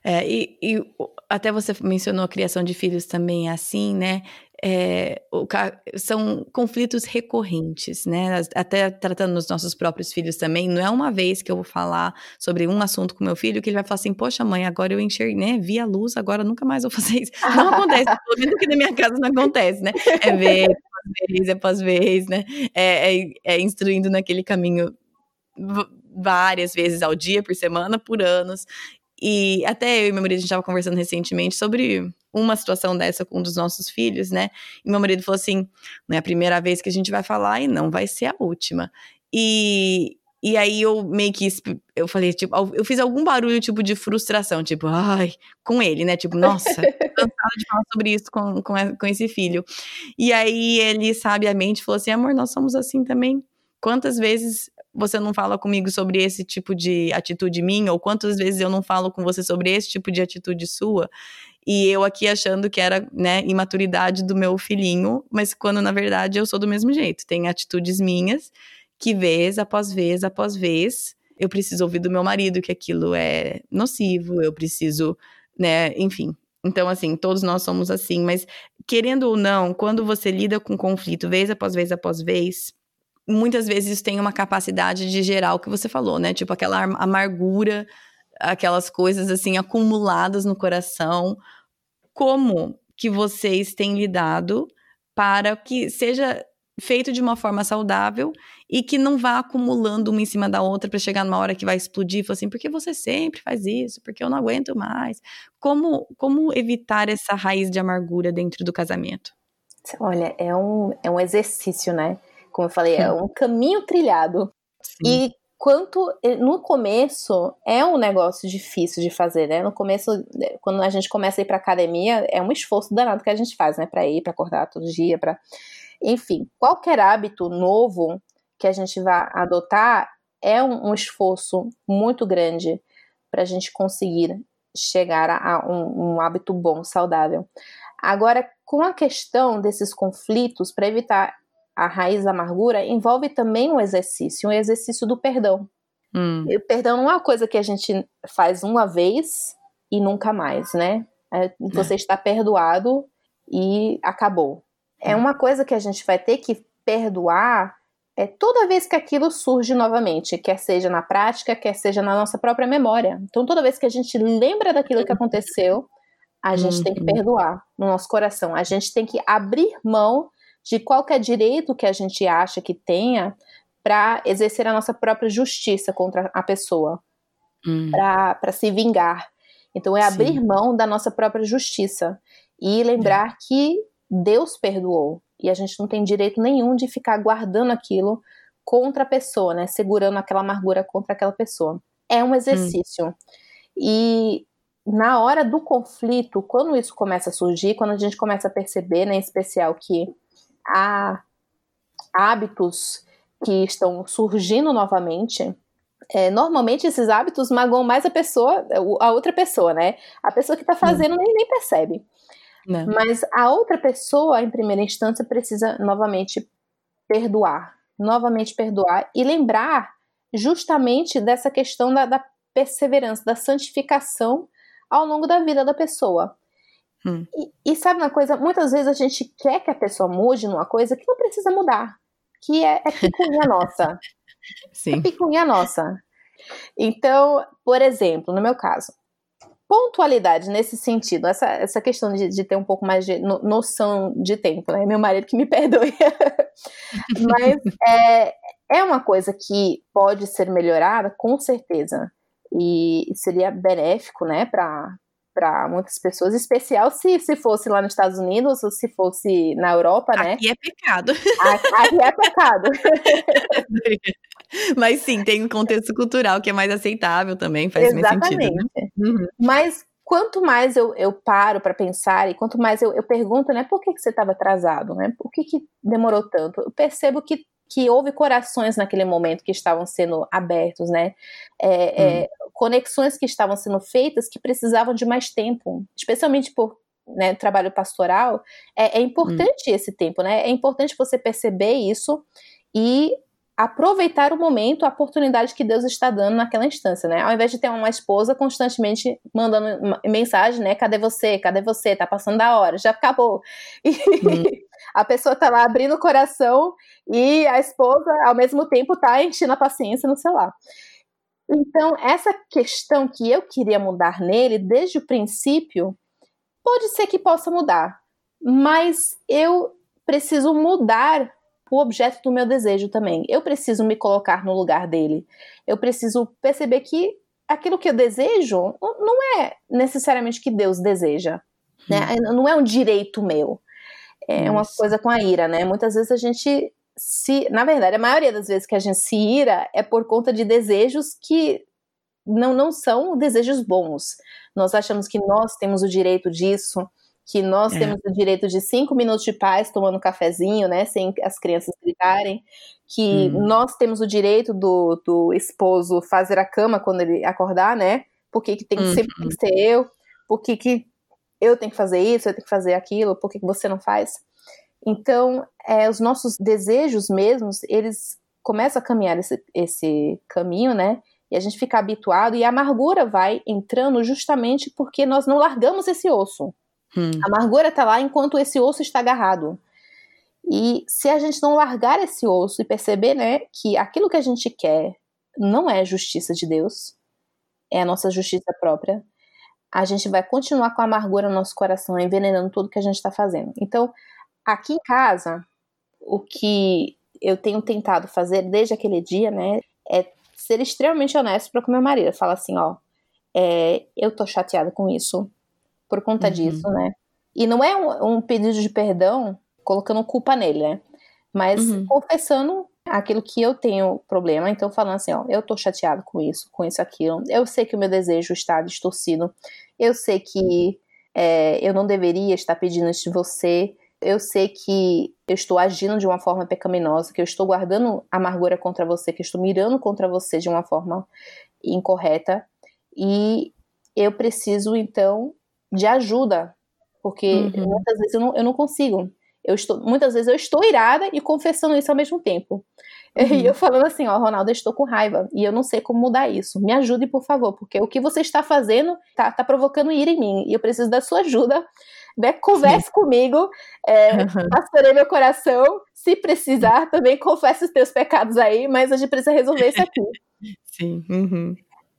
É, e, e, até você mencionou a criação de filhos também assim, né? É, são conflitos recorrentes, né? Até tratando nos nossos próprios filhos também, não é uma vez que eu vou falar sobre um assunto com meu filho que ele vai falar assim, poxa mãe, agora eu enxerguei, né? Vi a luz, agora nunca mais vou fazer isso. Não acontece, pelo menos aqui na minha casa não acontece, né? É ver, vez, é pós-vez, né? É, é, é instruindo naquele caminho várias vezes ao dia, por semana, por anos. E até eu e meu marido, a gente estava conversando recentemente sobre uma situação dessa com um dos nossos filhos, né? E meu marido falou assim: não é a primeira vez que a gente vai falar e não vai ser a última. E, e aí eu meio que eu falei, tipo, eu fiz algum barulho tipo de frustração, tipo, ai, com ele, né? Tipo, nossa, cansada de falar sobre isso com, com, com esse filho. E aí ele sabiamente falou assim: amor, nós somos assim também. Quantas vezes você não fala comigo sobre esse tipo de atitude minha, ou quantas vezes eu não falo com você sobre esse tipo de atitude sua, e eu aqui achando que era, né, imaturidade do meu filhinho, mas quando na verdade eu sou do mesmo jeito, tem atitudes minhas que vez após vez após vez eu preciso ouvir do meu marido que aquilo é nocivo, eu preciso, né, enfim. Então, assim, todos nós somos assim, mas querendo ou não, quando você lida com conflito vez após vez após vez, muitas vezes isso tem uma capacidade de gerar o que você falou, né? Tipo aquela amargura, aquelas coisas assim acumuladas no coração. Como que vocês têm lidado para que seja feito de uma forma saudável e que não vá acumulando uma em cima da outra para chegar numa hora que vai explodir e falar assim, porque você sempre faz isso, porque eu não aguento mais. Como, como evitar essa raiz de amargura dentro do casamento? Olha, é um, é um exercício, né? Como eu falei, é um caminho trilhado. Sim. E quanto no começo é um negócio difícil de fazer, né? No começo, quando a gente começa a ir para academia, é um esforço danado que a gente faz, né? Para ir, para acordar todo dia, para, enfim, qualquer hábito novo que a gente vá adotar é um, um esforço muito grande para a gente conseguir chegar a, a um, um hábito bom, saudável. Agora, com a questão desses conflitos, para evitar a raiz da amargura envolve também um exercício, um exercício do perdão. Hum. O perdão não é uma coisa que a gente faz uma vez e nunca mais, né? É, você é. está perdoado e acabou. É hum. uma coisa que a gente vai ter que perdoar é toda vez que aquilo surge novamente, quer seja na prática, quer seja na nossa própria memória. Então, toda vez que a gente lembra daquilo que aconteceu, a gente uhum. tem que uhum. perdoar no nosso coração. A gente tem que abrir mão de qualquer direito que a gente acha que tenha para exercer a nossa própria justiça contra a pessoa, hum. para se vingar. Então, é abrir Sim. mão da nossa própria justiça e lembrar é. que Deus perdoou e a gente não tem direito nenhum de ficar guardando aquilo contra a pessoa, né? Segurando aquela amargura contra aquela pessoa. É um exercício. Hum. E na hora do conflito, quando isso começa a surgir, quando a gente começa a perceber, né, em especial, que há hábitos que estão surgindo novamente, é, normalmente esses hábitos magoam mais a pessoa, a outra pessoa, né? A pessoa que está fazendo nem, nem percebe. Não. Mas a outra pessoa, em primeira instância, precisa novamente perdoar, novamente perdoar e lembrar justamente dessa questão da, da perseverança, da santificação ao longo da vida da pessoa. Hum. E, e, sabe uma coisa? Muitas vezes a gente quer que a pessoa mude numa coisa que não precisa mudar, que é, é picuinha nossa. Sim. É picuinha nossa. Então, por exemplo, no meu caso, pontualidade nesse sentido, essa, essa questão de, de ter um pouco mais de no, noção de tempo, né? Meu marido que me perdoe. Mas é, é uma coisa que pode ser melhorada, com certeza. E seria benéfico, né, para para muitas pessoas, especial se, se fosse lá nos Estados Unidos ou se fosse na Europa, né? Aqui é pecado. Aqui é pecado. Mas sim, tem um contexto cultural que é mais aceitável também, faz Exatamente. mais sentido. Né? Uhum. Mas quanto mais eu, eu paro para pensar e quanto mais eu, eu pergunto, né, por que, que você estava atrasado, né? Por que, que demorou tanto? Eu percebo que que houve corações naquele momento que estavam sendo abertos, né? É, hum. é, conexões que estavam sendo feitas que precisavam de mais tempo, especialmente por né, trabalho pastoral. É, é importante hum. esse tempo, né? É importante você perceber isso e aproveitar o momento, a oportunidade que Deus está dando naquela instância, né? Ao invés de ter uma esposa constantemente mandando mensagem, né? Cadê você? Cadê você? Tá passando da hora, já acabou. E hum. a pessoa tá lá abrindo o coração e a esposa, ao mesmo tempo, tá enchendo a paciência no celular. Então, essa questão que eu queria mudar nele desde o princípio, pode ser que possa mudar, mas eu preciso mudar o objeto do meu desejo também. Eu preciso me colocar no lugar dele. Eu preciso perceber que aquilo que eu desejo não é necessariamente que Deus deseja. Né? Hum. Não é um direito meu. É uma coisa com a ira, né? Muitas vezes a gente se. Na verdade, a maioria das vezes que a gente se ira é por conta de desejos que não, não são desejos bons. Nós achamos que nós temos o direito disso, que nós é. temos o direito de cinco minutos de paz tomando um cafezinho, né, sem as crianças gritarem, que hum. nós temos o direito do, do esposo fazer a cama quando ele acordar, né, por que, que tem que uhum. sempre tem que ser eu, por que, que eu tenho que fazer isso, eu tenho que fazer aquilo, por que, que você não faz? Então, é, os nossos desejos mesmos, eles começam a caminhar esse, esse caminho, né, e a gente fica habituado, e a amargura vai entrando justamente porque nós não largamos esse osso. Hum. A amargura está lá enquanto esse osso está agarrado. E se a gente não largar esse osso e perceber, né, que aquilo que a gente quer não é justiça de Deus, é a nossa justiça própria, a gente vai continuar com a amargura no nosso coração, envenenando tudo que a gente está fazendo. Então, aqui em casa, o que eu tenho tentado fazer desde aquele dia, né, é ser extremamente honesto para com meu marido. Falar assim, ó, é, eu tô chateada com isso, por conta uhum. disso, né? E não é um, um, pedido de perdão colocando culpa nele, né? Mas uhum. confessando aquilo que eu tenho problema, então falando assim, ó, eu tô chateado com isso, com isso, aquilo. Eu sei que o meu desejo está distorcido. Eu sei que é, eu não deveria estar pedindo isso de você. Eu sei que eu estou agindo de uma forma pecaminosa, que eu estou guardando amargura contra você, que eu estou mirando contra você de uma forma incorreta. E eu preciso, então, de ajuda, porque uhum. muitas vezes eu não, eu não consigo. Eu estou, muitas vezes eu estou irada e confessando isso ao mesmo tempo. Uhum. E eu falando assim, ó, Ronaldo, eu estou com raiva e eu não sei como mudar isso. Me ajude, por favor, porque o que você está fazendo tá, tá provocando ira em mim e eu preciso da sua ajuda. Né? Converse Sim. comigo, é, uhum. meu coração. Se precisar, também confesse os teus pecados aí, mas a gente precisa resolver isso aqui. Sim. Uhum.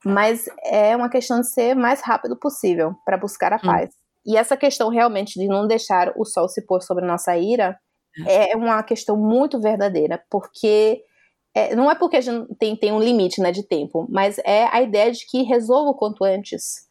Mas é uma questão de ser mais rápido possível para buscar a hum. paz. E essa questão realmente de não deixar o sol se pôr sobre a nossa ira é, é uma questão muito verdadeira, porque é, não é porque a gente tem, tem um limite né, de tempo, mas é a ideia de que resolva o quanto antes.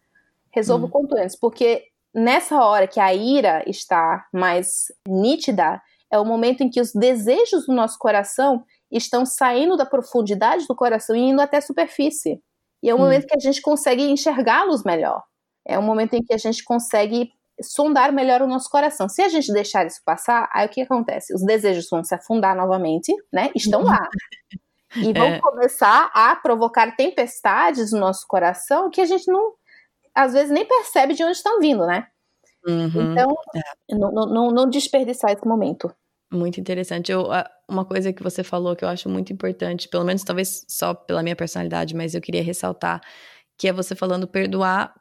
Resolva hum. o quanto antes, porque nessa hora que a ira está mais nítida, é o momento em que os desejos do nosso coração estão saindo da profundidade do coração e indo até a superfície. E é o hum. momento que a gente consegue enxergá-los melhor. É um momento em que a gente consegue sondar melhor o nosso coração. Se a gente deixar isso passar, aí o que acontece? Os desejos vão se afundar novamente, né? Estão lá. E vão é. começar a provocar tempestades no nosso coração que a gente não, às vezes, nem percebe de onde estão vindo, né? Uhum. Então, é. não, não, não desperdiçar esse momento. Muito interessante. Eu, uma coisa que você falou que eu acho muito importante, pelo menos talvez só pela minha personalidade, mas eu queria ressaltar, que é você falando perdoar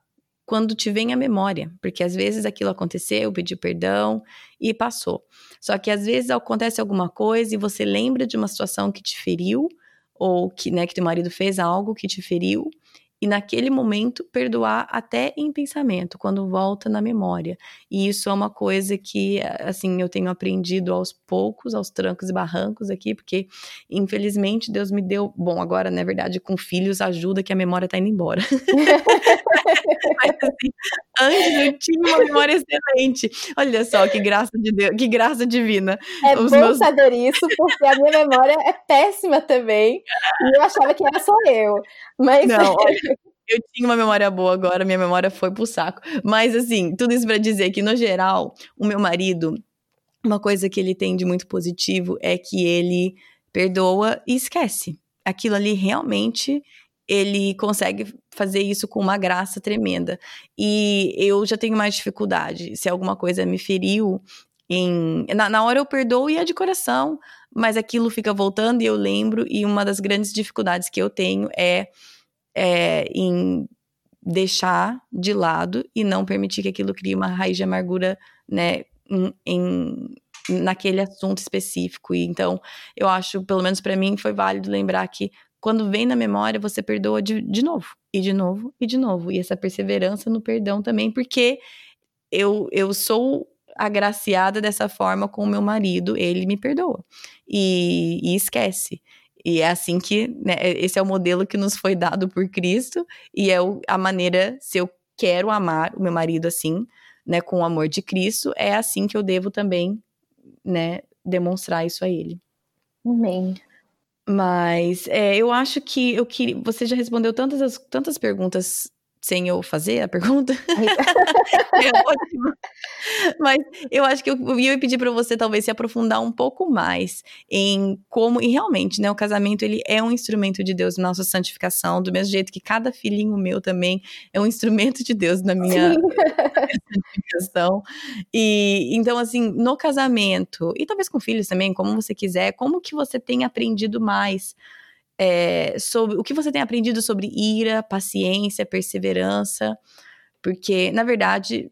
quando te vem a memória, porque às vezes aquilo aconteceu, pediu perdão e passou. Só que às vezes acontece alguma coisa e você lembra de uma situação que te feriu ou que, né, que teu marido fez algo que te feriu e naquele momento perdoar até em pensamento, quando volta na memória. E isso é uma coisa que, assim, eu tenho aprendido aos poucos, aos trancos e barrancos aqui, porque infelizmente Deus me deu, bom, agora, na verdade, com filhos ajuda que a memória tá indo embora. Mas, assim, antes eu tinha uma memória excelente. Olha só que graça de Deus, que graça divina. É Os bom meus... saber isso, porque a minha memória é péssima também. E eu achava que era só eu. Mas não, olha, eu tinha uma memória boa agora, minha memória foi pro saco. Mas assim, tudo isso para dizer que no geral, o meu marido, uma coisa que ele tem de muito positivo é que ele perdoa e esquece. Aquilo ali realmente ele consegue fazer isso com uma graça tremenda. E eu já tenho mais dificuldade. Se alguma coisa me feriu, em, na, na, hora eu perdoo e é de coração, mas aquilo fica voltando e eu lembro. E uma das grandes dificuldades que eu tenho é, é em deixar de lado e não permitir que aquilo crie uma raiz de amargura, né, em, em naquele assunto específico. E então, eu acho, pelo menos para mim, foi válido lembrar que quando vem na memória, você perdoa de, de novo, e de novo, e de novo. E essa perseverança no perdão também, porque eu, eu sou agraciada dessa forma com o meu marido, ele me perdoa. E, e esquece. E é assim que, né, esse é o modelo que nos foi dado por Cristo, e é o, a maneira, se eu quero amar o meu marido assim, né, com o amor de Cristo, é assim que eu devo também, né, demonstrar isso a ele. Amém. Mas é, eu acho que eu queria. Você já respondeu tantas, tantas perguntas sem eu fazer a pergunta. é ótimo. Mas eu acho que eu, eu ia pedir para você talvez se aprofundar um pouco mais em como e realmente, né, o casamento ele é um instrumento de Deus na nossa santificação, do mesmo jeito que cada filhinho meu também é um instrumento de Deus na minha santificação. E então assim, no casamento e talvez com filhos também, como você quiser, como que você tem aprendido mais é, sobre o que você tem aprendido sobre ira, paciência, perseverança, porque na verdade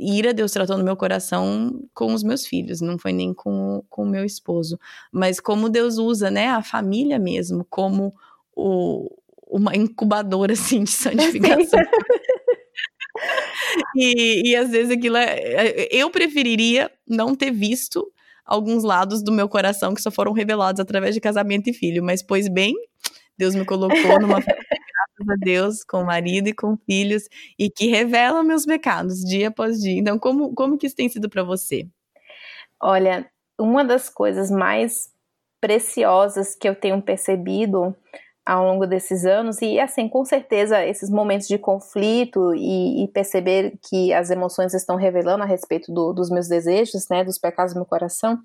ira Deus tratou no meu coração com os meus filhos, não foi nem com, com o meu esposo, mas como Deus usa, né, a família mesmo como o, uma incubadora assim de santificação. e, e às vezes aquilo é, é, eu preferiria não ter visto alguns lados do meu coração que só foram revelados através de casamento e filho. Mas, pois bem, Deus me colocou numa graças a Deus, com marido e com filhos, e que revela meus pecados dia após dia. Então, como, como que isso tem sido para você? Olha, uma das coisas mais preciosas que eu tenho percebido ao longo desses anos e assim com certeza esses momentos de conflito e, e perceber que as emoções estão revelando a respeito do, dos meus desejos né dos pecados do meu coração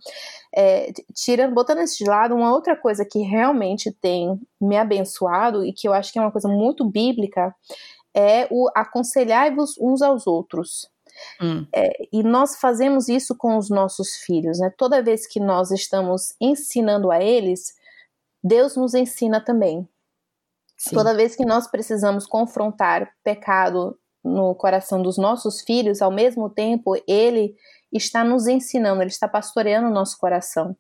é, tirando botando esse de lado uma outra coisa que realmente tem me abençoado e que eu acho que é uma coisa muito bíblica é o aconselhar-vos uns aos outros Hum. É, e nós fazemos isso com os nossos filhos, né? Toda vez que nós estamos ensinando a eles, Deus nos ensina também. Sim. Toda vez que nós precisamos confrontar pecado no coração dos nossos filhos, ao mesmo tempo, Ele está nos ensinando, Ele está pastoreando o nosso coração.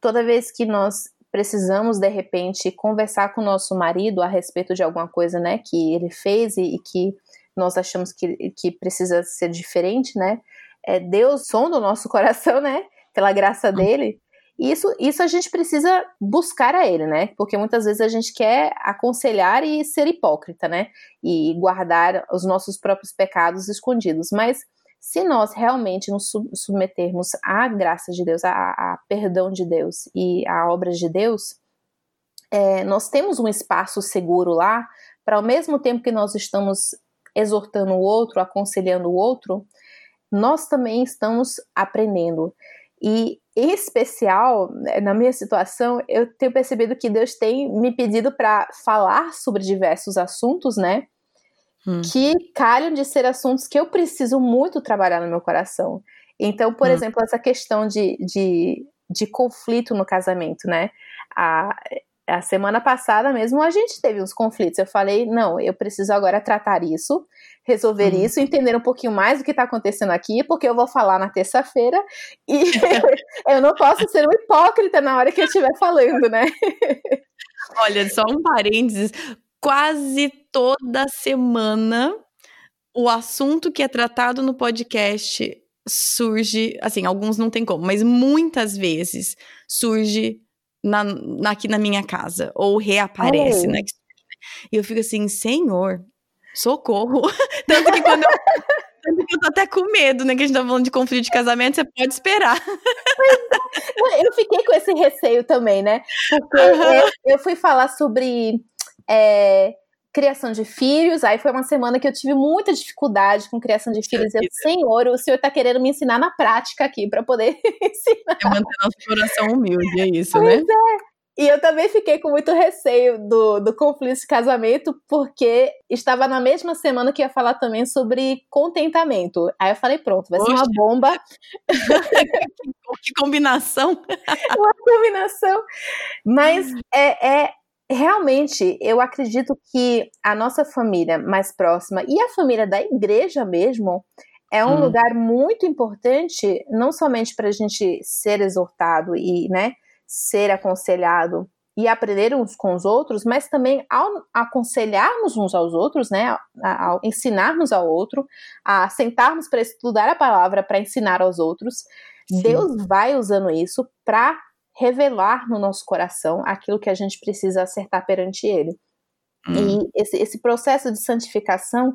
Toda vez que nós precisamos, de repente, conversar com o nosso marido a respeito de alguma coisa né, que ele fez e, e que nós achamos que, que precisa ser diferente, né? É Deus sonda o nosso coração, né? Pela graça hum. dele. Isso, isso a gente precisa buscar a ele, né? Porque muitas vezes a gente quer aconselhar e ser hipócrita, né? E guardar os nossos próprios pecados escondidos. Mas se nós realmente nos submetermos à graça de Deus, a, perdão de Deus e à obra de Deus, é, nós temos um espaço seguro lá para, ao mesmo tempo que nós estamos exortando o outro, aconselhando o outro, nós também estamos aprendendo. E, em especial, né, na minha situação, eu tenho percebido que Deus tem me pedido para falar sobre diversos assuntos, né? hum. que calham de ser assuntos que eu preciso muito trabalhar no meu coração. Então, por hum. exemplo, essa questão de, de, de conflito no casamento, né? A, a semana passada mesmo a gente teve uns conflitos. Eu falei, não, eu preciso agora tratar isso, resolver hum. isso, entender um pouquinho mais o que está acontecendo aqui, porque eu vou falar na terça-feira e eu não posso ser um hipócrita na hora que eu estiver falando, né? Olha, só um parênteses, quase toda semana o assunto que é tratado no podcast surge, assim, alguns não tem como, mas muitas vezes surge na, na aqui na minha casa, ou reaparece, oh. né? E eu fico assim, Senhor, socorro. Tanto que quando eu, tanto que eu tô até com medo, né? Que a gente tá falando de conflito de casamento, você pode esperar. eu fiquei com esse receio também, né? Porque uhum. eu, eu fui falar sobre é, criação de filhos. Aí foi uma semana que eu tive muita dificuldade com criação de filhos. Eu, Senhor, o Senhor está querendo me ensinar na prática aqui para poder ensinar. É manter nosso coração humilde, é isso, pois né? É. E eu também fiquei com muito receio do, do conflito de casamento, porque estava na mesma semana que ia falar também sobre contentamento. Aí eu falei, pronto, vai ser uma bomba. que combinação! uma combinação. Mas é, é realmente, eu acredito que a nossa família mais próxima e a família da igreja mesmo é um hum. lugar muito importante, não somente para a gente ser exortado e né, ser aconselhado e aprender uns com os outros, mas também ao aconselharmos uns aos outros, né, ao ensinarmos ao outro, a sentarmos para estudar a palavra, para ensinar aos outros, Sim. Deus vai usando isso para revelar no nosso coração aquilo que a gente precisa acertar perante Ele. Hum. E esse, esse processo de santificação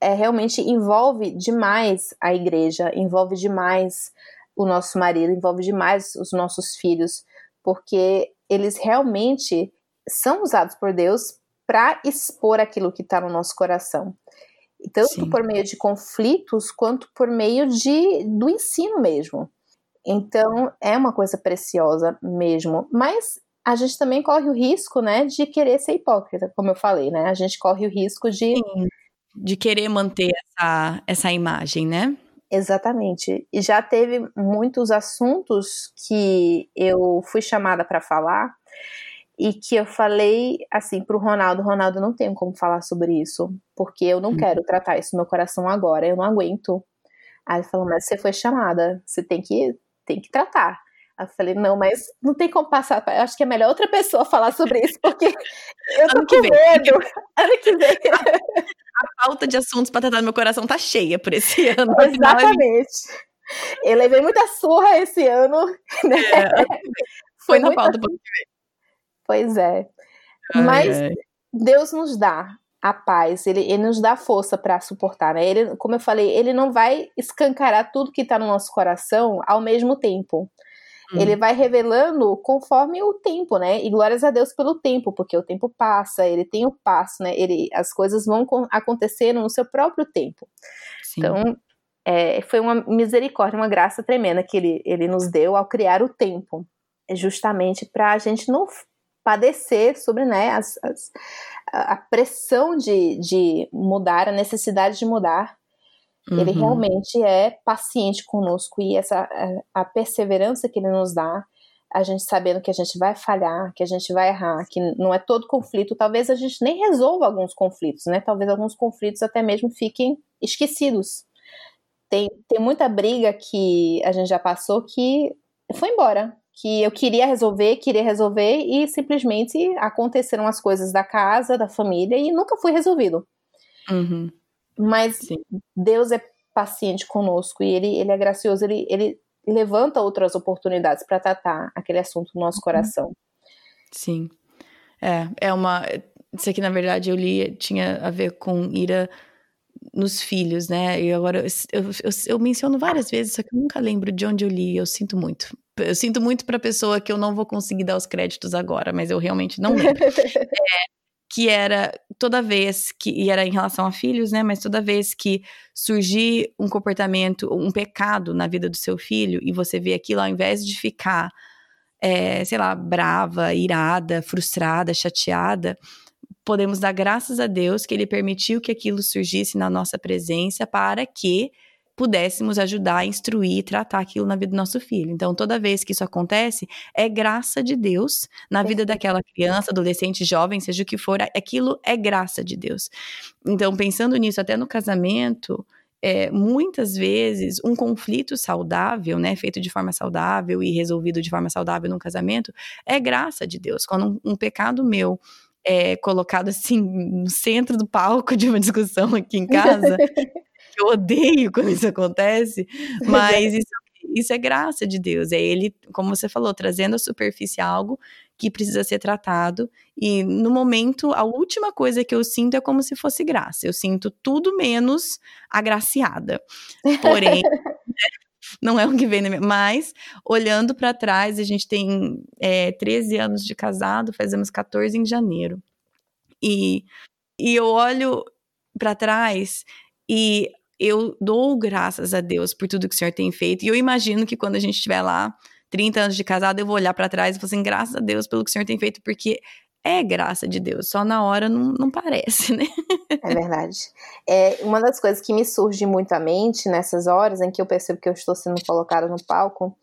é, realmente envolve demais a igreja, envolve demais o nosso marido, envolve demais os nossos filhos, porque eles realmente são usados por Deus para expor aquilo que está no nosso coração. Tanto Sim. por meio de conflitos, quanto por meio de, do ensino mesmo. Então, é uma coisa preciosa mesmo. Mas a gente também corre o risco, né, de querer ser hipócrita, como eu falei, né? A gente corre o risco de. Sim, de querer manter essa, essa imagem, né? Exatamente. E já teve muitos assuntos que eu fui chamada para falar e que eu falei assim pro Ronaldo, Ronaldo não tenho como falar sobre isso, porque eu não hum. quero tratar isso no meu coração agora, eu não aguento. Aí ele falou, mas você foi chamada, você tem que tem que tratar. Eu falei, não, mas não tem como passar. Eu acho que é melhor outra pessoa falar sobre isso, porque eu tô com medo. Ano que vem. A, falta de assuntos para tratar no meu coração tá cheia por esse ano. Exatamente. Eu levei muita surra esse ano. Né? É, foi na pauta ano que vem. Pois é. Ai, mas ai. Deus nos dá a paz, ele, ele nos dá força para suportar, né? Ele, como eu falei, ele não vai escancarar tudo que está no nosso coração ao mesmo tempo. Hum. Ele vai revelando conforme o tempo, né? E glórias a Deus pelo tempo, porque o tempo passa, ele tem o passo, né? Ele, as coisas vão acontecendo no seu próprio tempo. Sim. Então, é, foi uma misericórdia, uma graça tremenda que ele, ele nos deu ao criar o tempo, justamente para a gente não padecer sobre né, as, as, a pressão de, de mudar, a necessidade de mudar. Uhum. Ele realmente é paciente conosco e essa a, a, perseverança que ele nos dá, a gente sabendo que a gente vai falhar, que a gente vai errar, que não é todo conflito, talvez a gente nem resolva alguns conflitos, né? Talvez alguns conflitos até mesmo fiquem esquecidos. Tem, tem muita briga que a gente já passou que foi embora, que eu queria resolver, queria resolver e simplesmente aconteceram as coisas da casa, da família e nunca foi resolvido. Uhum. Mas Sim. Deus é paciente conosco e ele, ele é gracioso, ele, ele levanta outras oportunidades para tratar aquele assunto no nosso uhum. coração. Sim. É, é uma. Isso aqui, na verdade, eu li, tinha a ver com ira nos filhos, né? E agora eu, eu, eu, menciono várias vezes, só que eu nunca lembro de onde eu li, eu sinto muito. Eu sinto muito para a pessoa que eu não vou conseguir dar os créditos agora, mas eu realmente não lembro. é, que era toda vez que, e era em relação a filhos, né? Mas toda vez que surgir um comportamento, um pecado na vida do seu filho, e você vê aquilo, ao invés de ficar, é, sei lá, brava, irada, frustrada, chateada, podemos dar graças a Deus que Ele permitiu que aquilo surgisse na nossa presença para que pudéssemos ajudar, instruir, tratar aquilo na vida do nosso filho. Então, toda vez que isso acontece, é graça de Deus na vida daquela criança, adolescente, jovem, seja o que for, aquilo é graça de Deus. Então, pensando nisso, até no casamento, é, muitas vezes um conflito saudável, né, feito de forma saudável e resolvido de forma saudável no casamento, é graça de Deus. Quando um, um pecado meu é colocado assim no centro do palco de uma discussão aqui em casa, eu odeio quando isso acontece, mas isso, isso é graça de Deus. É Ele, como você falou, trazendo à superfície algo que precisa ser tratado. E no momento, a última coisa que eu sinto é como se fosse graça. Eu sinto tudo menos agraciada. Porém. não é o que vem na minha. Mas, olhando para trás, a gente tem é, 13 anos de casado, fazemos 14 em janeiro. E, e eu olho para trás e eu dou graças a Deus por tudo que o Senhor tem feito. E eu imagino que quando a gente estiver lá, 30 anos de casado, eu vou olhar para trás e falar assim: graças a Deus pelo que o Senhor tem feito, porque é graça de Deus, só na hora não, não parece, né? É verdade. É, uma das coisas que me surge muito à mente nessas horas em que eu percebo que eu estou sendo colocada no palco,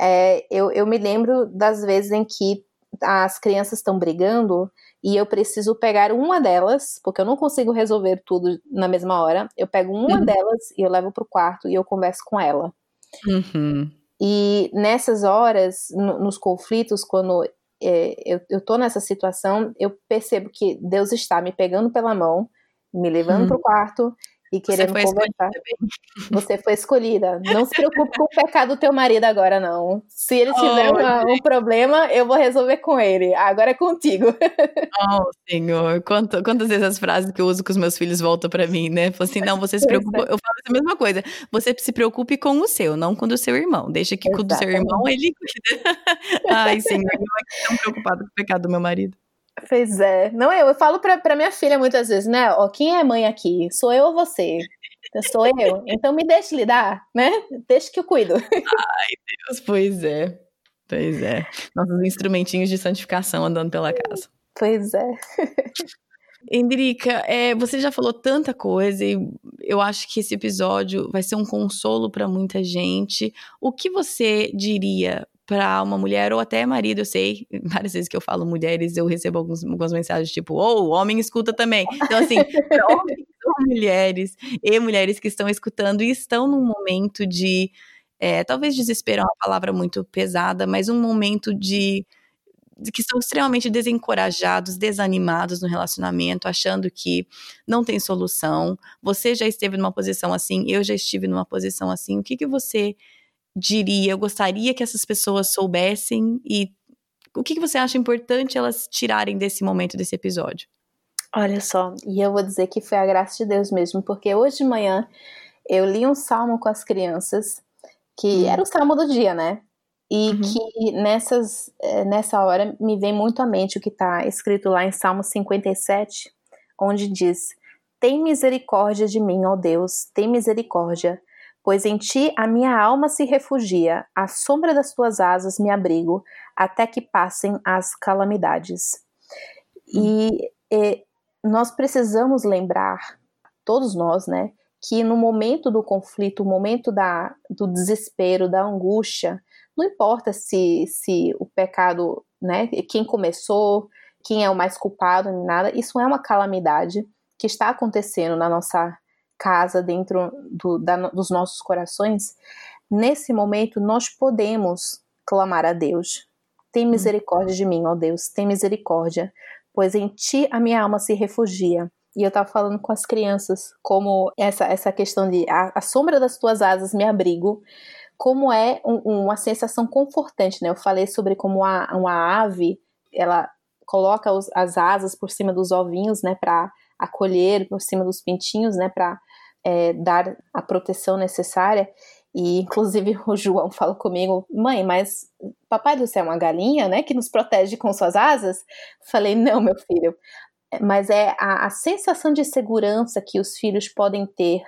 é, eu, eu me lembro das vezes em que as crianças estão brigando e eu preciso pegar uma delas, porque eu não consigo resolver tudo na mesma hora. Eu pego uma uhum. delas e eu levo para o quarto e eu converso com ela. Uhum. E nessas horas, no, nos conflitos, quando é, eu, eu tô nessa situação, eu percebo que Deus está me pegando pela mão, me levando hum. para o quarto e querendo você conversar. Você foi escolhida. Não se preocupe com o pecado do teu marido agora, não. Se ele tiver oh, uma, um problema, eu vou resolver com ele. Agora é contigo. Oh, Senhor. Quanto, quantas vezes as frases que eu uso com os meus filhos voltam para mim, né? Falo assim, não, você se preocupa. Eu falo a mesma coisa. Você se preocupe com o seu, não com o do seu irmão. Deixa que com o do seu irmão ele cuida. Ai, Senhor, eu aqui tão preocupado com o pecado do meu marido. Pois é. Não, eu, eu falo pra, pra minha filha muitas vezes, né? Ó, quem é mãe aqui? Sou eu ou você? Sou eu. Então me deixe lidar, né? Deixa que eu cuido. Ai, Deus, pois é. Pois é. Nossos instrumentinhos de santificação andando pela casa. Pois é. Endrica, é, você já falou tanta coisa e eu acho que esse episódio vai ser um consolo para muita gente. O que você diria para uma mulher ou até marido, eu sei, várias vezes que eu falo mulheres, eu recebo alguns, algumas mensagens tipo, ou oh, homem escuta também. Então, assim, homens ou mulheres e mulheres que estão escutando e estão num momento de, é, talvez desespero é uma palavra muito pesada, mas um momento de, de que estão extremamente desencorajados, desanimados no relacionamento, achando que não tem solução. Você já esteve numa posição assim, eu já estive numa posição assim. O que, que você diria, eu gostaria que essas pessoas soubessem e o que, que você acha importante elas tirarem desse momento, desse episódio? Olha só, e eu vou dizer que foi a graça de Deus mesmo, porque hoje de manhã eu li um salmo com as crianças, que hum. era o salmo do dia, né? E uhum. que nessas, eh, nessa hora me vem muito à mente o que está escrito lá em Salmo 57, onde diz: Tem misericórdia de mim, ó Deus, tem misericórdia, pois em ti a minha alma se refugia, à sombra das tuas asas me abrigo, até que passem as calamidades. E, e nós precisamos lembrar, todos nós, né, que no momento do conflito, o momento da, do desespero, da angústia, não importa se, se o pecado, né, quem começou, quem é o mais culpado, nada, isso é uma calamidade que está acontecendo na nossa casa dentro do, da, dos nossos corações, nesse momento nós podemos clamar a Deus. Tem hum. misericórdia de mim, ó Deus, tem misericórdia, pois em ti a minha alma se refugia. E eu estava falando com as crianças como essa, essa questão de a, a sombra das tuas asas me abrigo, como é um, uma sensação confortante, né? Eu falei sobre como a, uma ave, ela coloca os, as asas por cima dos ovinhos, né, para acolher por cima dos pintinhos, né, para é, dar a proteção necessária. E inclusive o João fala comigo, mãe, mas papai do céu é uma galinha, né, que nos protege com suas asas? Falei, não, meu filho, mas é a, a sensação de segurança que os filhos podem ter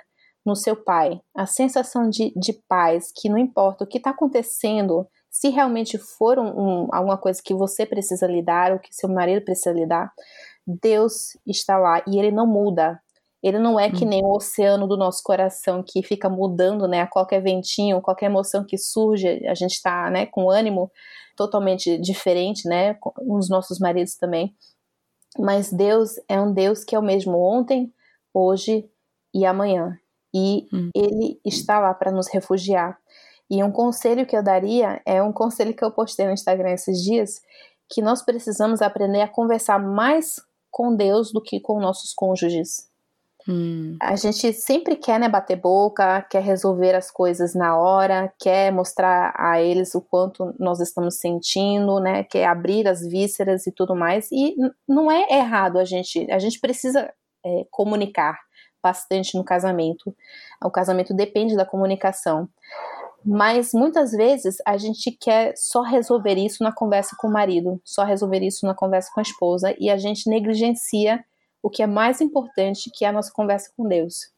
no seu pai, a sensação de, de paz, que não importa o que está acontecendo, se realmente for um, um, alguma coisa que você precisa lidar, ou que seu marido precisa lidar, Deus está lá e ele não muda. Ele não é que hum. nem o oceano do nosso coração que fica mudando, né? A qualquer ventinho, qualquer emoção que surge, a gente está, né, com ânimo totalmente diferente, né? Com os nossos maridos também. Mas Deus é um Deus que é o mesmo ontem, hoje e amanhã. E hum. ele está lá para nos refugiar. E um conselho que eu daria é um conselho que eu postei no Instagram esses dias, que nós precisamos aprender a conversar mais com Deus do que com nossos cônjuges. Hum. A gente sempre quer né, bater boca, quer resolver as coisas na hora, quer mostrar a eles o quanto nós estamos sentindo, né, quer abrir as vísceras e tudo mais. E não é errado a gente, a gente precisa é, comunicar bastante no casamento. O casamento depende da comunicação. Mas muitas vezes a gente quer só resolver isso na conversa com o marido, só resolver isso na conversa com a esposa e a gente negligencia o que é mais importante, que é a nossa conversa com Deus.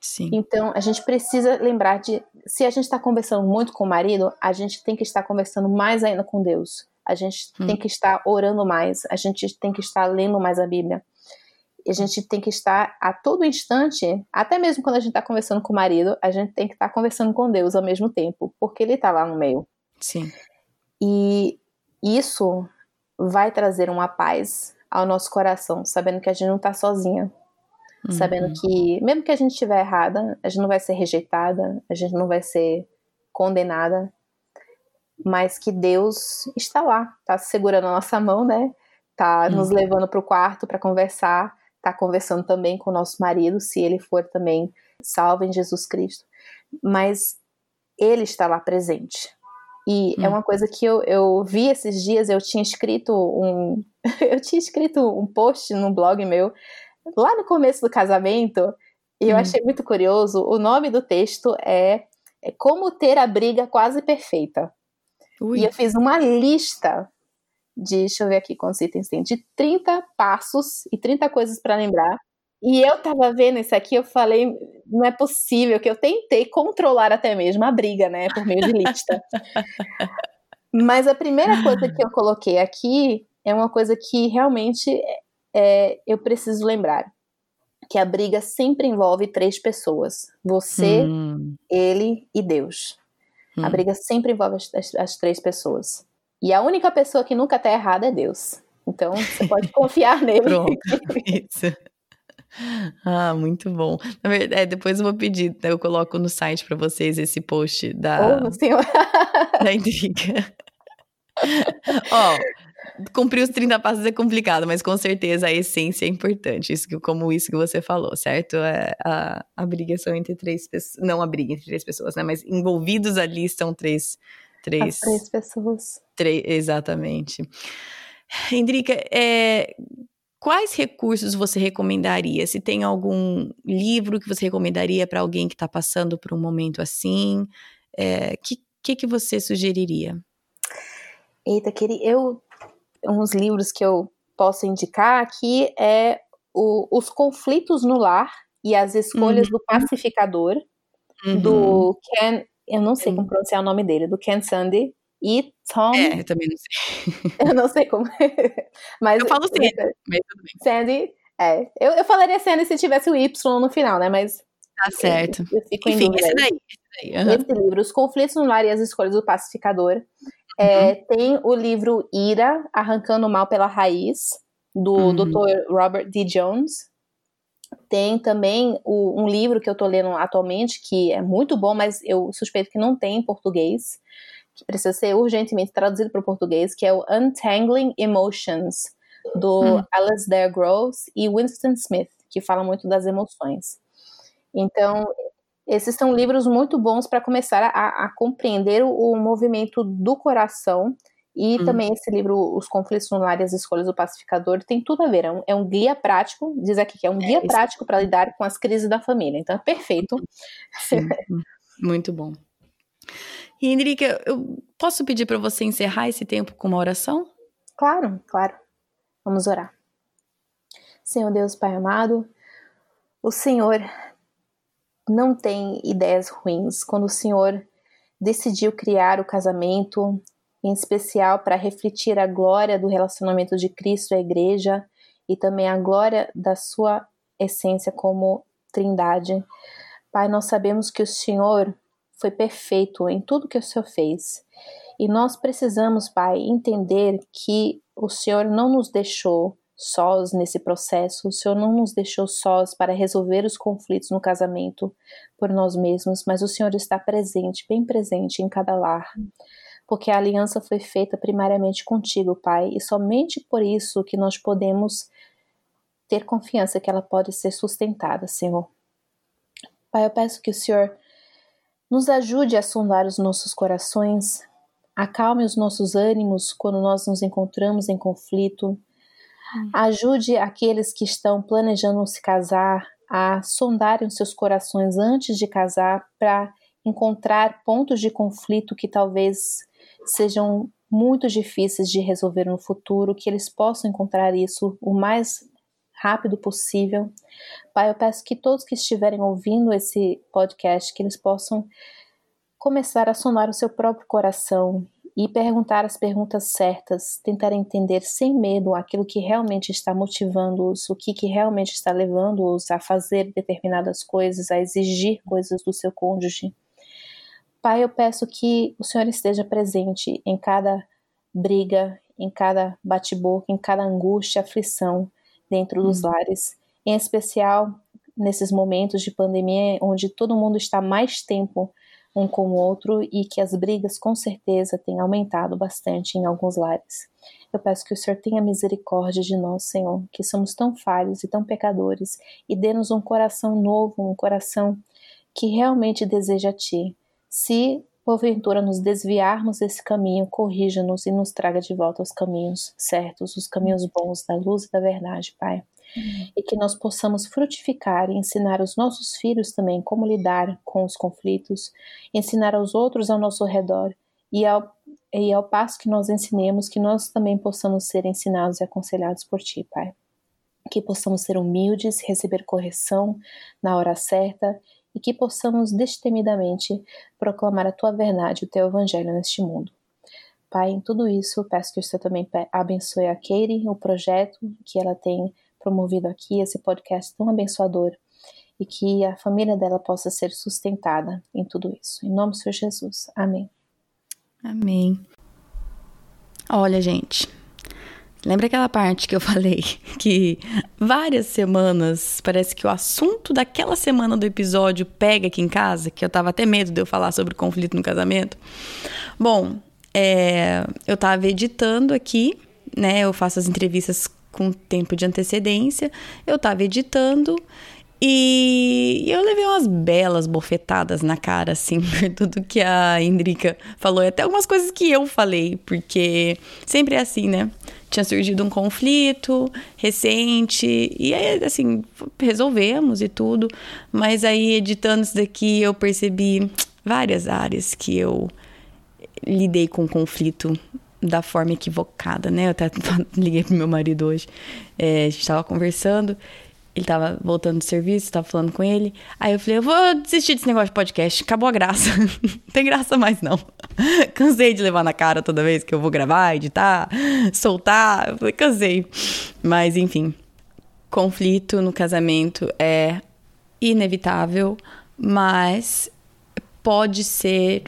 Sim. Então, a gente precisa lembrar de, se a gente está conversando muito com o marido, a gente tem que estar conversando mais ainda com Deus. A gente hum. tem que estar orando mais, a gente tem que estar lendo mais a Bíblia. a gente tem que estar a todo instante, até mesmo quando a gente está conversando com o marido, a gente tem que estar conversando com Deus ao mesmo tempo, porque Ele está lá no meio. Sim. E isso vai trazer uma paz ao nosso coração, sabendo que a gente não está sozinha. Uhum. Sabendo que, mesmo que a gente estiver errada, a gente não vai ser rejeitada, a gente não vai ser condenada, mas que Deus está lá, está segurando a nossa mão, né? Tá uhum. nos levando para o quarto para conversar, tá conversando também com o nosso marido, se ele for também salvo em Jesus Cristo. Mas ele está lá presente. E hum. é uma coisa que eu, eu vi esses dias, eu tinha escrito um. eu tinha escrito um post no blog meu, lá no começo do casamento, e eu hum. achei muito curioso. O nome do texto é, é Como Ter a Briga Quase Perfeita. Ui. E eu fiz uma lista de, deixa eu ver aqui quantos itens tem, de 30 passos e 30 coisas para lembrar e eu tava vendo isso aqui, eu falei, não é possível que eu tentei controlar até mesmo a briga, né, por meio de lista. Mas a primeira coisa que eu coloquei aqui é uma coisa que realmente é, eu preciso lembrar. Que a briga sempre envolve três pessoas: você, hum. ele e Deus. Hum. A briga sempre envolve as, as, as, três pessoas. E a única pessoa que nunca tá errada é Deus. Então você pode confiar nele. Pronto, isso. Ah, muito bom. Na verdade, é, depois eu vou pedir, eu coloco no site para vocês esse post da, oh, da intriga. Ó, cumprir os 30 passos é complicado, mas com certeza a essência é importante, isso que, como isso que você falou, certo? É, a, a briga são entre três pessoas, não a briga entre três pessoas, né? Mas envolvidos ali estão três... Três, As três pessoas. Três, exatamente. Hendrika, é, Quais recursos você recomendaria? Se tem algum livro que você recomendaria para alguém que está passando por um momento assim? O é, que, que, que você sugeriria? Eita, queria, eu uns livros que eu posso indicar aqui é o, Os Conflitos no Lar e as Escolhas uhum. do Pacificador, uhum. do Ken, eu não sei como pronunciar o nome dele, do Ken Sandy e Tom. É, eu também não sei. eu não sei como. mas eu falo Sandy, mas tudo bem. Sandy, é. Eu, eu falaria Sandy se tivesse o Y no final, né? Mas. Tá certo. Eu, eu Enfim, esse daí. Esse, daí. Uhum. esse livro, Os Conflitos no Lar e as Escolhas do Pacificador. É, uhum. Tem o livro Ira, Arrancando o Mal pela Raiz, do uhum. Dr. Robert D. Jones. Tem também o, um livro que eu tô lendo atualmente, que é muito bom, mas eu suspeito que não tem em português, precisa ser urgentemente traduzido para o português, que é o Untangling Emotions, do hum. Alasdair Groves e Winston Smith, que fala muito das emoções. Então, esses são livros muito bons para começar a, a compreender o, o, movimento do coração E hum. também esse livro, Os Conflitos Lar e as Escolhas do Pacificador, tem tudo a ver. É um, é um guia prático, diz aqui que é um guia é, prático para lidar com as crises da família. Então, é perfeito. Sim, muito bom. E, Henrique, eu posso pedir para você encerrar esse tempo com uma oração? Claro, claro. Vamos orar. Senhor Deus, Pai amado, o Senhor não tem ideias ruins. Quando o Senhor decidiu criar o casamento, em especial para refletir a glória do relacionamento de Cristo à igreja e também a glória da sua essência como Trindade. Pai, nós sabemos que o Senhor foi perfeito em tudo que o Senhor fez. E nós precisamos, Pai, entender que o Senhor não nos deixou sós nesse processo, o Senhor não nos deixou sós para resolver os conflitos no casamento por nós mesmos, mas o Senhor está presente, bem presente em cada lar porque a aliança foi feita primariamente contigo, Pai, e somente por isso que nós podemos ter confiança que ela pode ser sustentada, Senhor. Pai, eu peço que o Senhor nos ajude a sondar os nossos corações, acalme os nossos ânimos quando nós nos encontramos em conflito, ajude aqueles que estão planejando se casar a sondarem os seus corações antes de casar para encontrar pontos de conflito que talvez sejam muito difíceis de resolver no futuro, que eles possam encontrar isso o mais rápido possível. Pai, eu peço que todos que estiverem ouvindo esse podcast, que eles possam começar a sonar o seu próprio coração e perguntar as perguntas certas, tentar entender sem medo aquilo que realmente está motivando-os, o que, que realmente está levando-os a fazer determinadas coisas, a exigir coisas do seu cônjuge. Pai, eu peço que o Senhor esteja presente em cada briga, em cada bate-boca, em cada angústia, aflição dentro dos uhum. lares, em especial nesses momentos de pandemia onde todo mundo está mais tempo um com o outro e que as brigas com certeza têm aumentado bastante em alguns lares. Eu peço que o Senhor tenha misericórdia de nós, Senhor, que somos tão falhos e tão pecadores, e dê-nos um coração novo, um coração que realmente deseja a Ti, se porventura nos desviarmos desse caminho, corrija-nos e nos traga de volta aos caminhos certos, os caminhos bons da luz e da verdade, Pai. Uhum. E que nós possamos frutificar e ensinar os nossos filhos também como lidar com os conflitos, ensinar aos outros ao nosso redor e ao, e ao passo que nós ensinemos, que nós também possamos ser ensinados e aconselhados por Ti, Pai. Que possamos ser humildes, receber correção na hora certa e que possamos destemidamente proclamar a tua verdade, o teu evangelho neste mundo. Pai, em tudo isso, peço que o Senhor também abençoe a Katie, o projeto que ela tem promovido aqui, esse podcast tão abençoador, e que a família dela possa ser sustentada em tudo isso. Em nome do Senhor Jesus. Amém. Amém. Olha, gente, Lembra aquela parte que eu falei que várias semanas parece que o assunto daquela semana do episódio pega aqui em casa? Que eu tava até medo de eu falar sobre conflito no casamento. Bom, é, eu tava editando aqui, né? Eu faço as entrevistas com tempo de antecedência. Eu tava editando e eu levei umas belas bofetadas na cara, assim, por tudo que a Indrica falou. E até algumas coisas que eu falei, porque sempre é assim, né? Tinha surgido um conflito recente, e aí, assim, resolvemos e tudo, mas aí, editando isso daqui, eu percebi várias áreas que eu lidei com conflito da forma equivocada, né? Eu até liguei pro meu marido hoje, é, a gente tava conversando, ele tava voltando do serviço, tava falando com ele. Aí eu falei, eu vou desistir desse negócio de podcast. Acabou a graça. não tem graça mais, não. cansei de levar na cara toda vez que eu vou gravar, editar, soltar. Eu falei, cansei. Mas, enfim. Conflito no casamento é inevitável, mas pode ser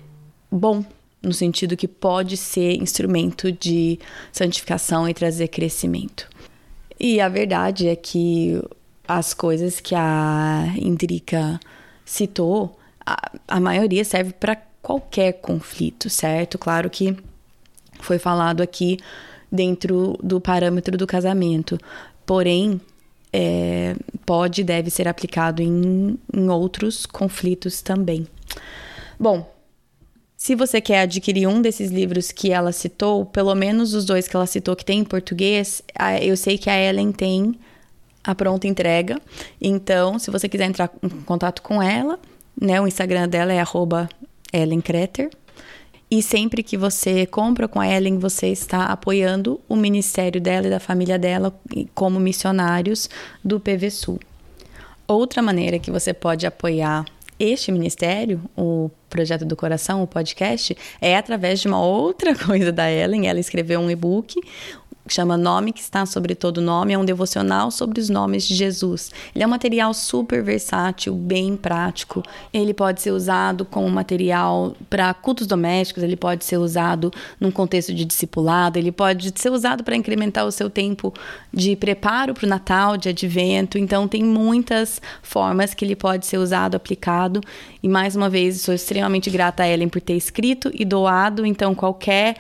bom no sentido que pode ser instrumento de santificação e trazer crescimento. E a verdade é que as coisas que a Indrica citou, a, a maioria serve para qualquer conflito, certo? Claro que foi falado aqui dentro do parâmetro do casamento, porém é, pode e deve ser aplicado em, em outros conflitos também. Bom, Se você quer adquirir um desses livros que ela citou, pelo menos os dois que ela citou que tem em português, eu sei que a Ellen tem a pronta entrega. Então, se você quiser entrar em contato com ela, né, o Instagram dela é @ellenkreter. E sempre que você compra com a Ellen, você está apoiando o ministério dela e da família dela como missionários do PVSul. Outra maneira que você pode apoiar este ministério, o Projeto do Coração, o podcast, é através de uma outra coisa da Ellen. Ela escreveu um e-book, chama Nome que está sobre todo nome, é um devocional sobre os nomes de Jesus. Ele é um material super versátil, bem prático. Ele pode ser usado como material para cultos domésticos, ele pode ser usado num contexto de discipulado, ele pode ser usado para incrementar o seu tempo de preparo para o Natal, de advento. Então tem muitas formas que ele pode ser usado, aplicado. E mais uma vez, sou extremamente grata a Ellen por ter escrito e doado, então qualquer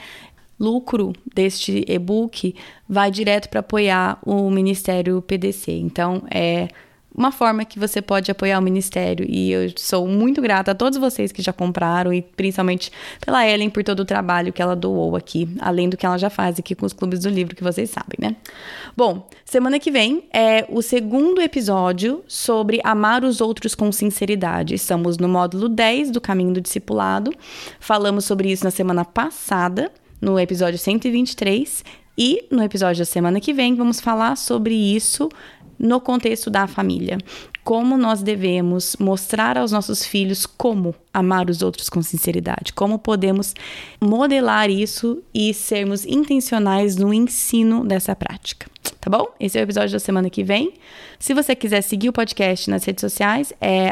lucro deste e-book vai direto para apoiar o Ministério PDC. Então, é uma forma que você pode apoiar o ministério e eu sou muito grata a todos vocês que já compraram e principalmente pela Ellen por todo o trabalho que ela doou aqui, além do que ela já faz aqui com os clubes do livro que vocês sabem, né? Bom, semana que vem é o segundo episódio sobre amar os outros com sinceridade. Estamos no módulo 10 do Caminho do Discipulado. Falamos sobre isso na semana passada no episódio 123. E no episódio da semana que vem, vamos falar sobre isso no contexto da família. Como nós devemos mostrar aos nossos filhos como amar os outros com sinceridade, como podemos modelar isso e sermos intencionais no ensino dessa prática. Tá bom? Esse é o episódio da semana que vem. Se você quiser seguir o podcast nas redes sociais, é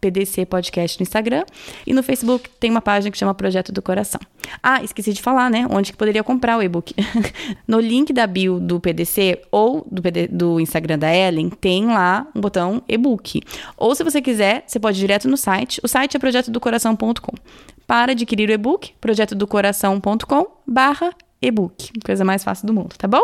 PDC Podcast no Instagram. E no Facebook tem uma página que chama Projeto do Coração. Ah, esqueci de falar, né? Onde que poderia comprar o e-book. no link da bio do PDC ou do, PD, do Instagram da Ellen, tem lá um botão e-book. Ou se você quiser, você pode ir direto no site. O site é projetodocoração.com. Para adquirir o e-book, projetodocoração.com barra e-book. Coisa mais fácil do mundo, tá bom?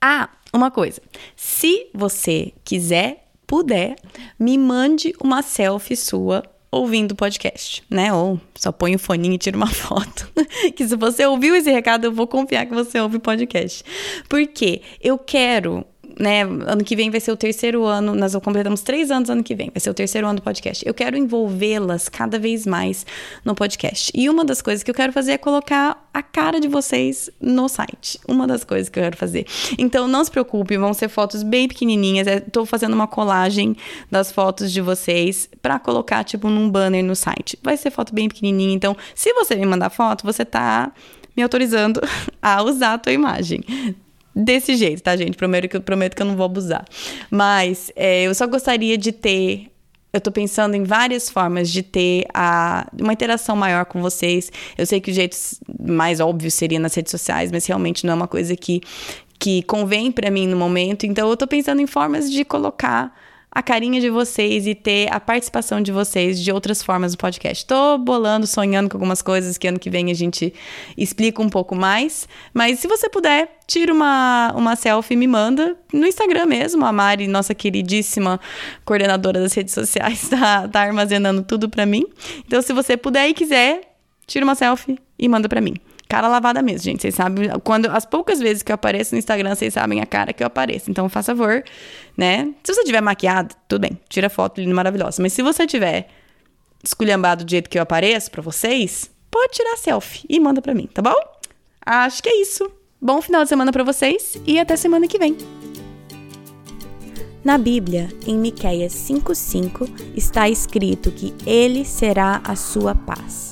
Ah, uma coisa. Se você quiser puder, me mande uma selfie sua ouvindo o podcast, né? Ou só põe o foninho e tira uma foto. que se você ouviu esse recado, eu vou confiar que você ouve o podcast. Porque eu quero né, ano que vem vai ser o terceiro ano, nós completamos três anos ano que vem, vai ser o terceiro ano do podcast. Eu quero envolvê-las cada vez mais no podcast. E uma das coisas que eu quero fazer é colocar a cara de vocês no site. Uma das coisas que eu quero fazer. Então não se preocupe, vão ser fotos bem pequenininhas. Estou fazendo uma colagem das fotos de vocês para colocar tipo num banner no site. Vai ser foto bem pequenininha. Então, se você me mandar foto, você tá me autorizando a usar a tua imagem desse jeito, tá, gente? Prometo que, prometo que eu não vou abusar. Mas é, eu só gostaria de ter. Eu tô pensando em várias formas de ter a, uma interação maior com vocês. Eu sei que o jeito mais óbvio seria nas redes sociais, mas realmente não é uma coisa que, que convém para mim no momento. Então eu tô pensando em formas de colocar a carinha de vocês e ter a participação de vocês de outras formas do podcast. Tô bolando, sonhando com algumas coisas que ano que vem a gente explica um pouco mais. Mas se você puder, tira uma, uma selfie e me manda no Instagram mesmo. A Mari, nossa queridíssima coordenadora das redes sociais, tá, tá armazenando tudo para mim. Então, se você puder e quiser, tira uma selfie e manda para mim cara lavada mesmo, gente. Vocês sabem, quando as poucas vezes que eu apareço no Instagram, vocês sabem a cara que eu apareço. Então, faça favor, né? Se você tiver maquiado, tudo bem, tira foto linda, maravilhosa. Mas se você tiver esculhambado do jeito que eu apareço para vocês, pode tirar selfie e manda para mim, tá bom? Acho que é isso. Bom final de semana para vocês e até semana que vem. Na Bíblia, em Miqueias 5:5, está escrito que ele será a sua paz.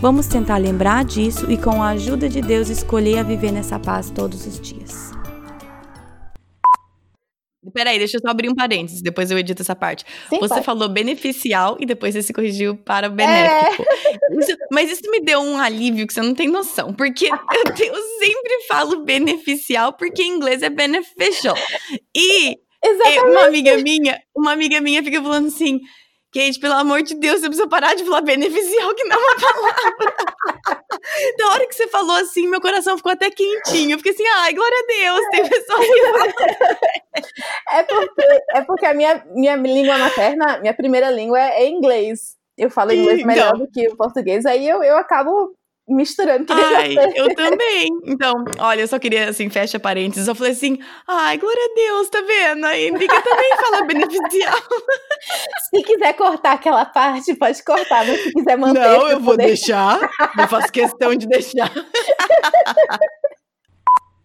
Vamos tentar lembrar disso e, com a ajuda de Deus, escolher a viver nessa paz todos os dias. peraí, deixa eu só abrir um parênteses, depois eu edito essa parte. Sim, você pode. falou beneficial e depois você se corrigiu para benéfico. É. Isso, mas isso me deu um alívio que você não tem noção, porque eu, eu sempre falo beneficial porque em inglês é beneficial. E Exatamente. uma amiga minha, uma amiga minha fica falando assim, Kate, pelo amor de Deus, você precisa parar de falar beneficial, que não é uma palavra. da hora que você falou assim, meu coração ficou até quentinho. Eu fiquei assim, ai, glória a Deus, tem pessoas que é porque, é porque a minha, minha língua materna, minha primeira língua é inglês. Eu falo inglês melhor então, do que o português, aí eu, eu acabo misturando. Ai, eu também. Então, olha, eu só queria, assim, fecha parênteses. Eu falei assim, ai, glória a Deus, tá vendo? Aí Bica também fala beneficial. se quiser cortar aquela parte, pode cortar, mas se quiser manter... Não, eu vou deixar. deixar. eu faço questão de deixar.